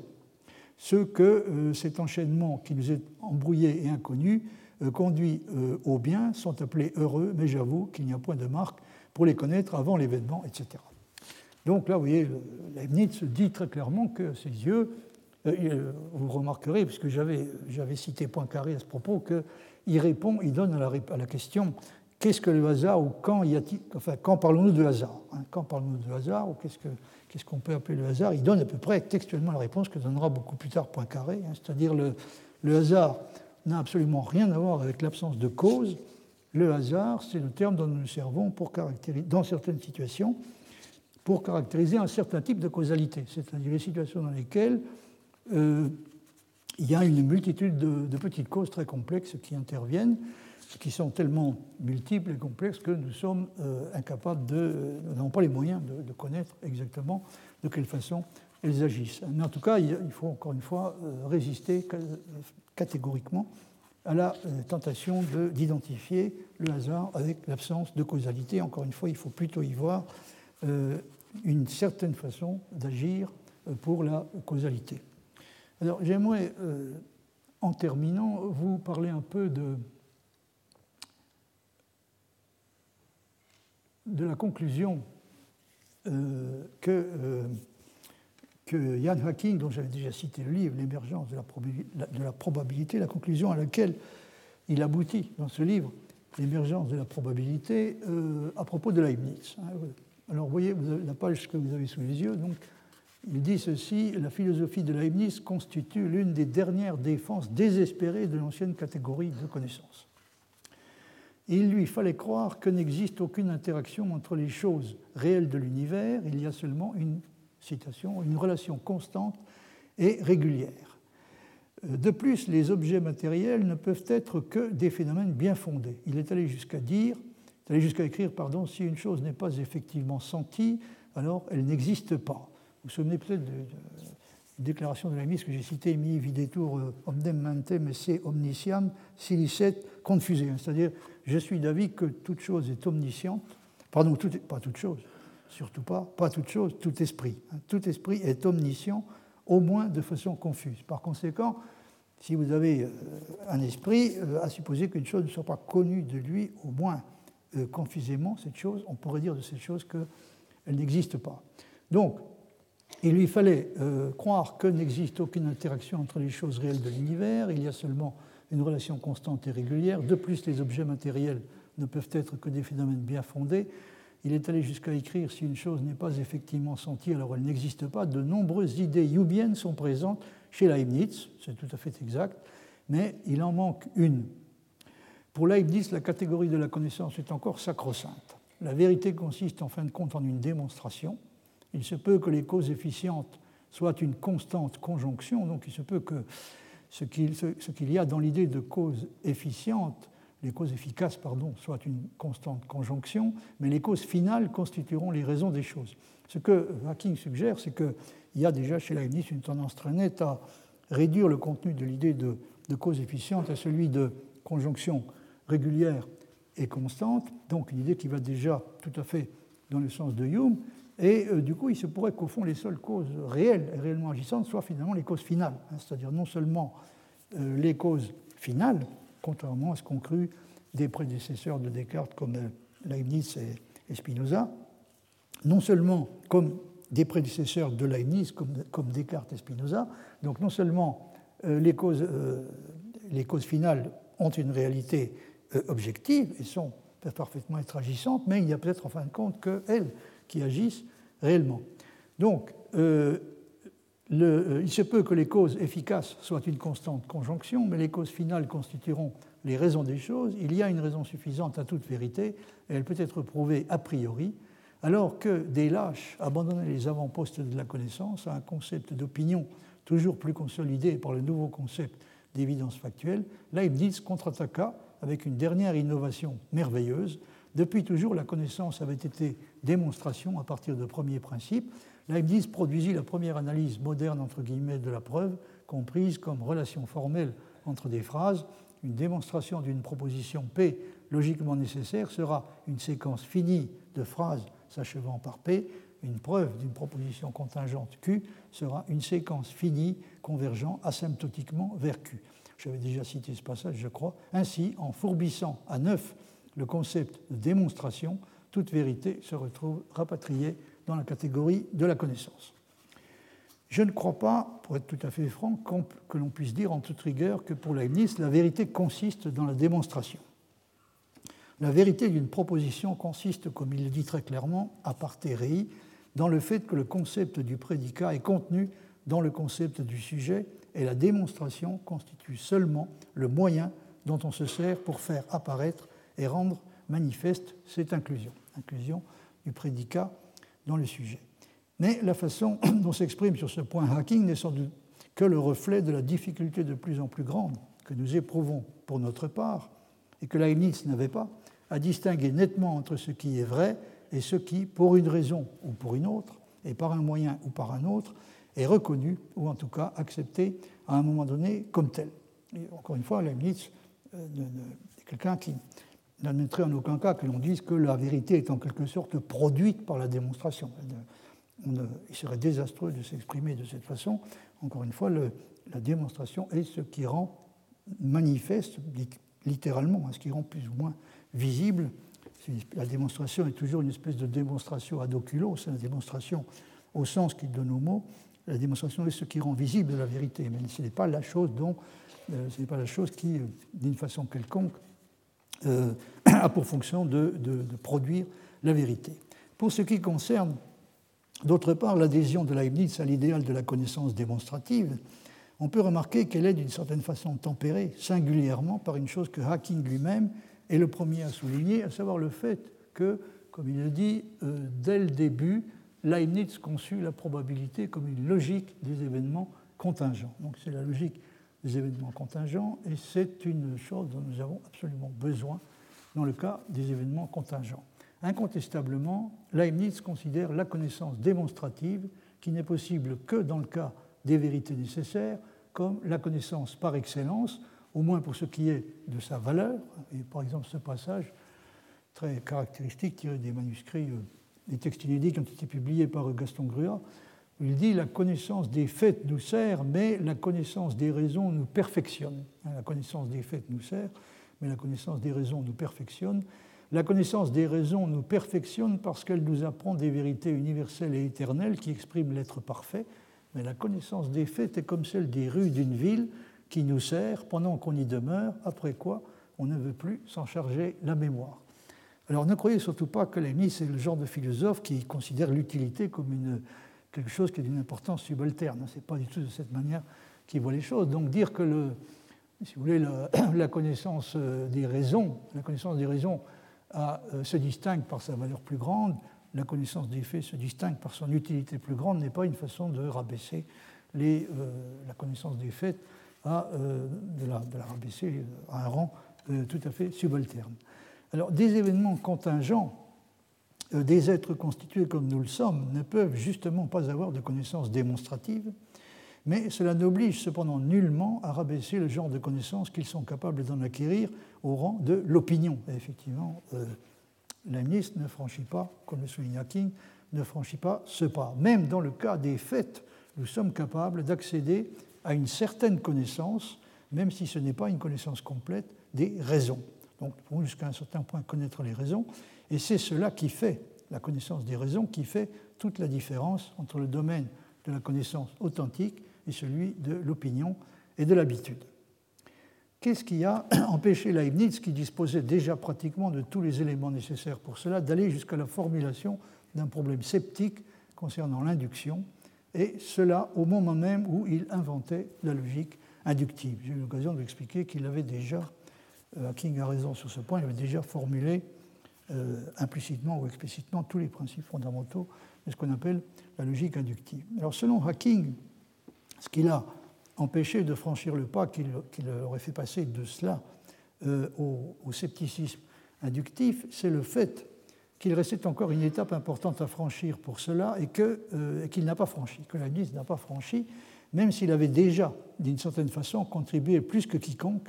Ce que euh, cet enchaînement qui nous est embrouillé et inconnu euh, conduits euh, au bien sont appelés heureux, mais j'avoue qu'il n'y a point de marque pour les connaître avant l'événement, etc. Donc là, vous voyez, Leibniz dit très clairement que ses yeux, vous remarquerez, puisque j'avais cité Poincaré à ce propos, qu'il répond, il donne à la, à la question qu'est-ce que le hasard ou quand y a-t-il, enfin, quand parlons-nous de hasard hein, Quand parlons-nous de hasard ou qu'est-ce, que, qu'est-ce qu'on peut appeler le hasard Il donne à peu près textuellement la réponse que donnera beaucoup plus tard Poincaré, hein, c'est-à-dire le, le hasard n'a absolument rien à voir avec l'absence de cause. Le hasard, c'est le terme dont nous nous servons pour caractériser, dans certaines situations pour caractériser un certain type de causalité, c'est-à-dire les situations dans lesquelles euh, il y a une multitude de, de, petites causes très complexes qui interviennent qui sont tellement multiples et complexes que nous sommes euh, incapables de. Nous n'avons pas les moyens de, connaître exactement de quelle façon elles agissent. Mais en tout cas, il faut encore une fois euh, résister catégoriquement à la euh, tentation d'identifier le hasard avec l'absence de causalité. Encore une fois, il faut plutôt y voir une certaine façon d'agir pour la causalité. Alors j'aimerais, en terminant, vous parler un peu de de la conclusion euh, que, euh, que Jan Hacking, dont j'avais déjà cité le livre, L'émergence de, la probabilité, la conclusion à laquelle il aboutit dans ce livre, L'émergence de la probabilité, euh, à propos de Leibniz. Hein, Alors voyez, la page que vous avez sous les yeux, il dit ceci, la philosophie de Leibniz constitue l'une des dernières défenses désespérées de l'ancienne catégorie de connaissances il lui fallait croire que n'existe aucune interaction entre les choses réelles de l'univers, il y a seulement une citation, une relation constante et régulière. Euh, de plus, les objets matériels ne peuvent être que des phénomènes bien fondés. Il est allé jusqu'à dire, allé jusqu'à écrire, pardon, si une chose n'est pas effectivement sentie, alors elle n'existe pas. Vous vous souvenez peut-être de, déclaration de la mise que j'ai citée, mi videtur euh, omnem mentem omnisciam silicet confusé, c'est-à-dire je suis d'avis que toute chose est omnisciente, pardon, pas toute chose, surtout pas, pas toute chose, tout esprit. Hein. Tout esprit est omniscient, au moins de façon confuse. Par conséquent, si vous avez euh, un esprit, euh, à supposer qu'une chose ne soit pas connue de lui, au moins confusément, cette chose, on pourrait dire de cette chose qu'elle n'existe pas. Donc, il lui fallait euh, croire que n'existe aucune interaction entre les choses réelles de l'univers, il y a seulement une relation constante et régulière. De plus, les objets matériels ne peuvent être que des phénomènes bien fondés. Il est allé jusqu'à écrire si une chose n'est pas effectivement sentie, alors elle n'existe pas. De nombreuses idées youbiennes sont présentes chez Leibniz, c'est tout à fait exact, mais il en manque une. Pour Leibniz, la catégorie de la connaissance est encore sacro-sainte. La vérité consiste en fin de compte en une démonstration il se peut que les causes efficientes soient une constante conjonction, donc il se peut que ce qu'il y a dans l'idée de cause efficiente, les causes efficaces, pardon, soient une constante conjonction, mais les causes finales constitueront les raisons des choses. Ce que Hacking suggère, c'est qu'il y a déjà chez Leibniz une tendance très nette à réduire le contenu de l'idée de, de cause efficiente à celui de conjonction régulière et constante, donc une idée qui va déjà tout à fait dans le sens de Hume, et euh, du coup, il se pourrait qu'au fond, les seules causes réelles et réellement agissantes soient finalement les causes finales, hein, c'est-à-dire non seulement euh, les causes finales, contrairement à ce qu'ont cru des prédécesseurs de Descartes comme euh, Leibniz et, Spinoza, non seulement comme des prédécesseurs de Leibniz comme, Descartes et Spinoza, donc non seulement les, causes, les causes finales ont une réalité objective et sont, parfaitement être agissantes, mais il y a peut-être en fin de compte qu'elles qui agissent réellement. Donc, euh, euh, il se peut que les causes efficaces soient une constante conjonction, mais les causes finales constitueront les raisons des choses. Il y a une raison suffisante à toute vérité, et elle peut être prouvée a priori, alors que des lâches abandonnaient les avant-postes de la connaissance à un concept d'opinion toujours plus consolidé par le nouveau concept d'évidence factuelle, Leibniz contre-attaqua avec une dernière innovation merveilleuse, depuis toujours, la connaissance avait été démonstration à partir de premiers principes. Leibniz produisit la première analyse moderne entre guillemets de la preuve, comprise comme relation formelle entre des phrases. Une démonstration d'une proposition P logiquement nécessaire sera une séquence finie de phrases s'achevant par P. Une preuve d'une proposition contingente Q sera une séquence finie convergeant asymptotiquement vers Q. J'avais déjà cité ce passage, je crois. Ainsi, en fourbissant à neuf le concept de démonstration, toute vérité se retrouve rapatriée dans la catégorie de la connaissance. Je ne crois pas, pour être tout à fait franc, que l'on puisse dire en toute rigueur que pour Leibniz, la vérité consiste dans la démonstration. La vérité d'une proposition consiste, comme il le dit très clairement, à rei, dans le fait que le concept du prédicat est contenu dans le concept du sujet et la démonstration constitue seulement le moyen dont on se sert pour faire apparaître et rendre manifeste cette inclusion, inclusion du prédicat dans le sujet. Mais la façon dont s'exprime sur ce point Hacking n'est sans doute que le reflet de la difficulté de plus en plus grande que nous éprouvons pour notre part, et que Leibniz n'avait pas, à distinguer nettement entre ce qui est vrai et ce qui, pour une raison ou pour une autre, et par un moyen ou par un autre, est reconnu, ou en tout cas accepté à un moment donné comme tel. Et encore une fois, Leibniz euh, est quelqu'un qui n'admettrait en aucun cas que l'on dise que la vérité est en quelque sorte produite par la démonstration. il serait désastreux de s'exprimer de cette façon. Encore une fois, la démonstration est ce qui rend manifeste, littéralement, hein, ce qui rend plus ou moins visible. La démonstration est toujours une espèce de démonstration ad oculo, c'est la démonstration au sens qu'il donne au mot. La démonstration est ce qui rend visible la vérité, mais ce n'est pas la chose dont, euh, ce n'est pas la chose qui, euh, d'une façon quelconque, euh, a pour fonction de, produire la vérité. Pour ce qui concerne, d'autre part, l'adhésion de Leibniz à l'idéal de la connaissance démonstrative, on peut remarquer qu'elle est d'une certaine façon tempérée singulièrement par une chose que Hacking lui-même est le premier à souligner, à savoir le fait que, comme il le dit, euh, dès le début, Leibniz conçut la probabilité comme une logique des événements contingents. Donc c'est la logique des événements contingents, et c'est une chose dont nous avons absolument besoin dans le cas des événements contingents. Incontestablement, Leibniz considère la connaissance démonstrative, qui n'est possible que dans le cas des vérités nécessaires, comme la connaissance par excellence, au moins pour ce qui est de sa valeur. Et par exemple, ce passage très caractéristique tiré des manuscrits, euh, des textes inédits qui ont été publiés par Gaston Gruat, il dit la connaissance des faits nous sert, mais la connaissance des raisons nous perfectionne. Hein, la connaissance des faits nous sert, mais la connaissance des raisons nous perfectionne. La connaissance des raisons nous perfectionne parce qu'elle nous apprend des vérités universelles et éternelles qui expriment l'être parfait, mais la connaissance des faits est comme celle des rues d'une ville qui nous sert pendant qu'on y demeure, après quoi on ne veut plus s'en charger la mémoire. Alors ne croyez surtout pas que Lémy, c'est le genre de philosophe qui considère l'utilité comme une quelque chose qui est d'une importance subalterne. Ce n'est pas du tout de cette manière qu'il voit les choses. Donc dire que, si vous voulez, la, connaissance euh, des raisons, la connaissance des raisons euh, se distingue par sa valeur plus grande, la connaissance des faits se distingue par son utilité plus grande, n'est pas une façon de rabaisser euh, la connaissance des faits à, de, la, rabaisser à un rang tout à fait subalterne. Alors, des événements contingents des êtres constitués comme nous le sommes ne peuvent justement pas avoir de connaissances démonstratives, mais cela n'oblige cependant nullement à rabaisser le genre de connaissances qu'ils sont capables d'en acquérir au rang de l'opinion. effectivement, euh, Leibniz ne franchit pas, comme le souligne King, ne franchit pas ce pas. Même dans le cas des faits, nous sommes capables d'accéder à une certaine connaissance, même si ce n'est pas une connaissance complète, des raisons. Donc, pour jusqu'à un certain point connaître les raisons, et c'est cela qui fait, la connaissance des raisons, qui fait toute la différence entre le domaine de la connaissance authentique et celui de l'opinion et de l'habitude. Qu'est-ce qui a empêché Leibniz, qui disposait déjà pratiquement de tous les éléments nécessaires pour cela, d'aller jusqu'à la formulation d'un problème sceptique concernant l'induction, et cela au moment même où il inventait la logique inductive? J'ai eu l'occasion de lui expliquer qu'il avait déjà, euh, King a raison sur ce point, il avait déjà formulé euh, implicitement ou explicitement tous les principes fondamentaux de ce qu'on appelle la logique inductive. Alors selon Hacking, ce qui l'a empêché de franchir le pas qu'il aurait fait passer de cela euh, au, scepticisme inductif, c'est le fait qu'il restait encore une étape importante à franchir pour cela et euh, qu'il n'a pas franchi, que Leibniz n'a pas franchi, même s'il avait déjà, d'une certaine façon, contribué plus que quiconque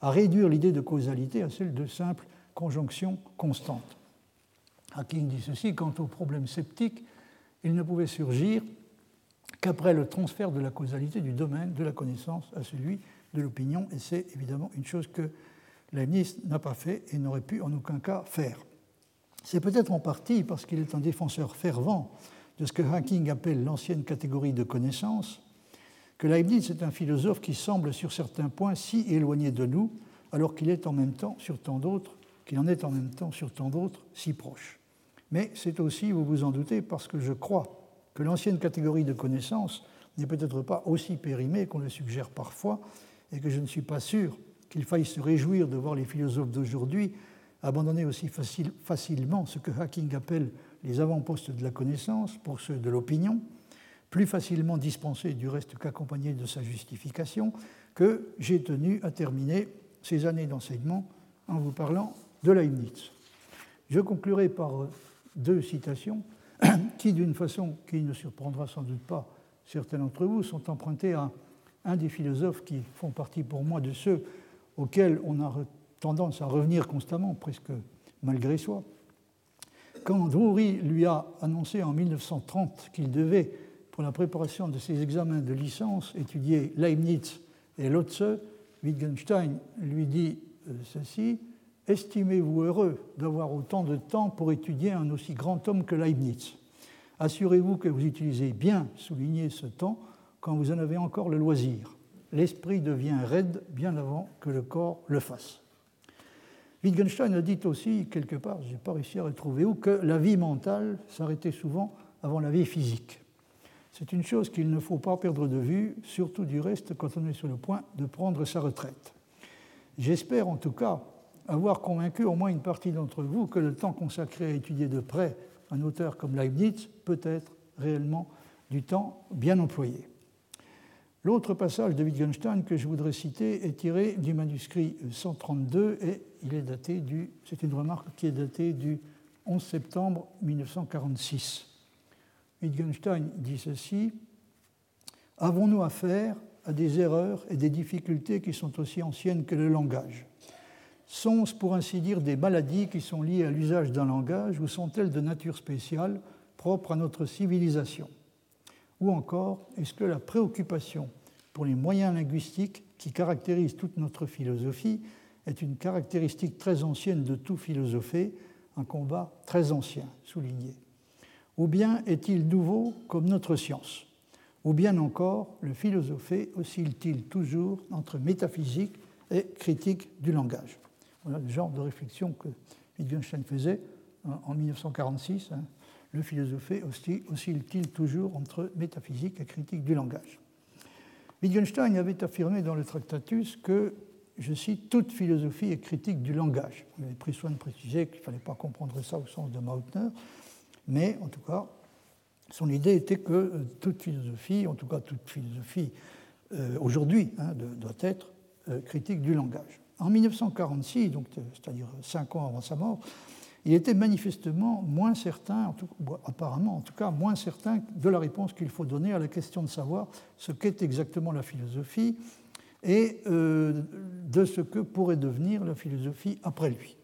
à réduire l'idée de causalité à celle de simple conjonction constante. Hacking dit ceci, quant au problème sceptique, il ne pouvait surgir qu'après le transfert de la causalité du domaine de la connaissance à celui de l'opinion, et c'est évidemment une chose que Leibniz n'a pas fait et n'aurait pu en aucun cas faire. C'est peut-être en partie parce qu'il est un défenseur fervent de ce que Hacking appelle l'ancienne catégorie de connaissances, que Leibniz est un philosophe qui semble sur certains points si éloigné de nous, alors qu'il est en même temps sur tant d'autres, qu'il en est en même temps sur tant d'autres si proche. Mais c'est aussi, vous vous en doutez, parce que je crois que l'ancienne catégorie de connaissances n'est peut-être pas aussi périmée qu'on le suggère parfois, et que je ne suis pas sûr qu'il faille se réjouir de voir les philosophes d'aujourd'hui abandonner aussi facilement ce que Hacking appelle les avant-postes de la connaissance pour ceux de l'opinion, plus facilement dispensés du reste qu'accompagnés de sa justification, que j'ai tenu à terminer ces années d'enseignement en vous parlant de Leibniz. Je conclurai par euh, deux citations qui, d'une façon qui ne surprendra sans doute pas certains d'entre vous, sont empruntées à un des philosophes qui font partie pour moi de ceux auxquels on a tendance à revenir constamment, presque malgré soi. Quand Drury lui a annoncé en 1930 qu'il devait, pour la préparation de ses examens de licence, étudier Leibniz et Lotze, Wittgenstein lui dit euh, ceci Estimez-vous heureux d'avoir autant de temps pour étudier un aussi grand homme que Leibniz? Assurez-vous que vous utilisez bien, souligner ce temps, quand vous en avez encore le loisir. L'esprit devient raide bien avant que le corps le fasse. Wittgenstein a dit aussi, quelque part, je n'ai pas réussi à retrouver où, que la vie mentale s'arrêtait souvent avant la vie physique. C'est une chose qu'il ne faut pas perdre de vue, surtout du reste quand on est sur le point de prendre sa retraite. J'espère en tout cas avoir convaincu au moins une partie d'entre vous que le temps consacré à étudier de près un auteur comme Leibniz peut être réellement du temps bien employé. L'autre passage de Wittgenstein que je voudrais citer est tiré du manuscrit 132 et il est daté du, c'est une remarque qui est datée du 11 septembre 1946. Wittgenstein dit ceci Avons-nous affaire à des erreurs et des difficultés qui sont aussi anciennes que le langage? Sont-ce pour ainsi dire des maladies qui sont liées à l'usage d'un langage ou sont-elles de nature spéciale propre à notre civilisation? Ou encore, est-ce que la préoccupation pour les moyens linguistiques qui caractérisent toute notre philosophie est une caractéristique très ancienne de tout philosophé, un combat très ancien, souligné? Ou bien est-il nouveau comme notre science? Ou bien encore, le philosophé oscille-t-il toujours entre métaphysique et critique du langage? Voilà le genre de réflexion que Wittgenstein faisait en 1946 le philosophé oscille-t-il toujours entre métaphysique et critique du langage Wittgenstein avait affirmé dans le Tractatus que, je cite, toute philosophie est critique du langage. Il avait pris soin de préciser qu'il ne fallait pas comprendre ça au sens de Mautner, mais en tout cas, son idée était que euh, toute philosophie, en tout cas toute philosophie euh, aujourd'hui, hein, doit être euh, critique du langage. En 1946, donc c'est-à-dire cinq ans avant sa mort, il était manifestement moins certain, apparemment en tout cas, moins certain de la réponse qu'il faut donner à la question de savoir ce qu'est exactement la philosophie et euh, de ce que pourrait devenir la philosophie après lui.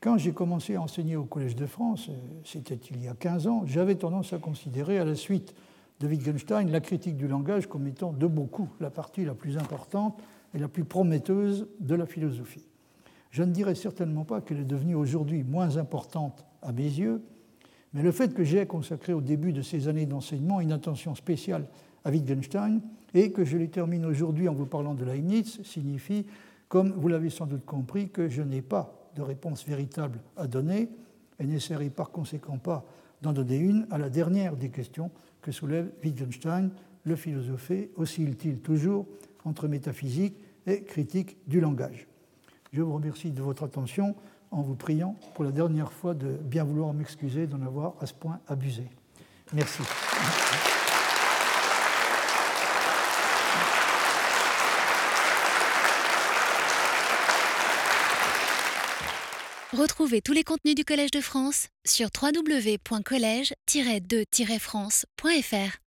Quand j'ai commencé à enseigner au Collège de France, euh, c'était il y a 15 ans, j'avais tendance à considérer à la suite de Wittgenstein la critique du langage comme étant de beaucoup la partie la plus importante et la plus prometteuse de la philosophie. Je ne dirais certainement pas qu'elle est devenue aujourd'hui moins importante à mes yeux, mais le fait que j'ai consacré au début de ces années d'enseignement une attention spéciale à Wittgenstein et que je les termine aujourd'hui en vous parlant de Leibniz signifie, comme vous l'avez sans doute compris, que je n'ai pas de réponse véritable à donner et n'essaierai par conséquent pas d'en donner une à la dernière des questions que soulève Wittgenstein. Le philosophé oscille-t-il toujours entre métaphysique et critique du langage je vous remercie de votre attention en vous priant pour la dernière fois de bien vouloir m'excuser d'en avoir à ce point abusé. Merci. Retrouvez tous les contenus du Collège de France sur www.colège-2-france.fr.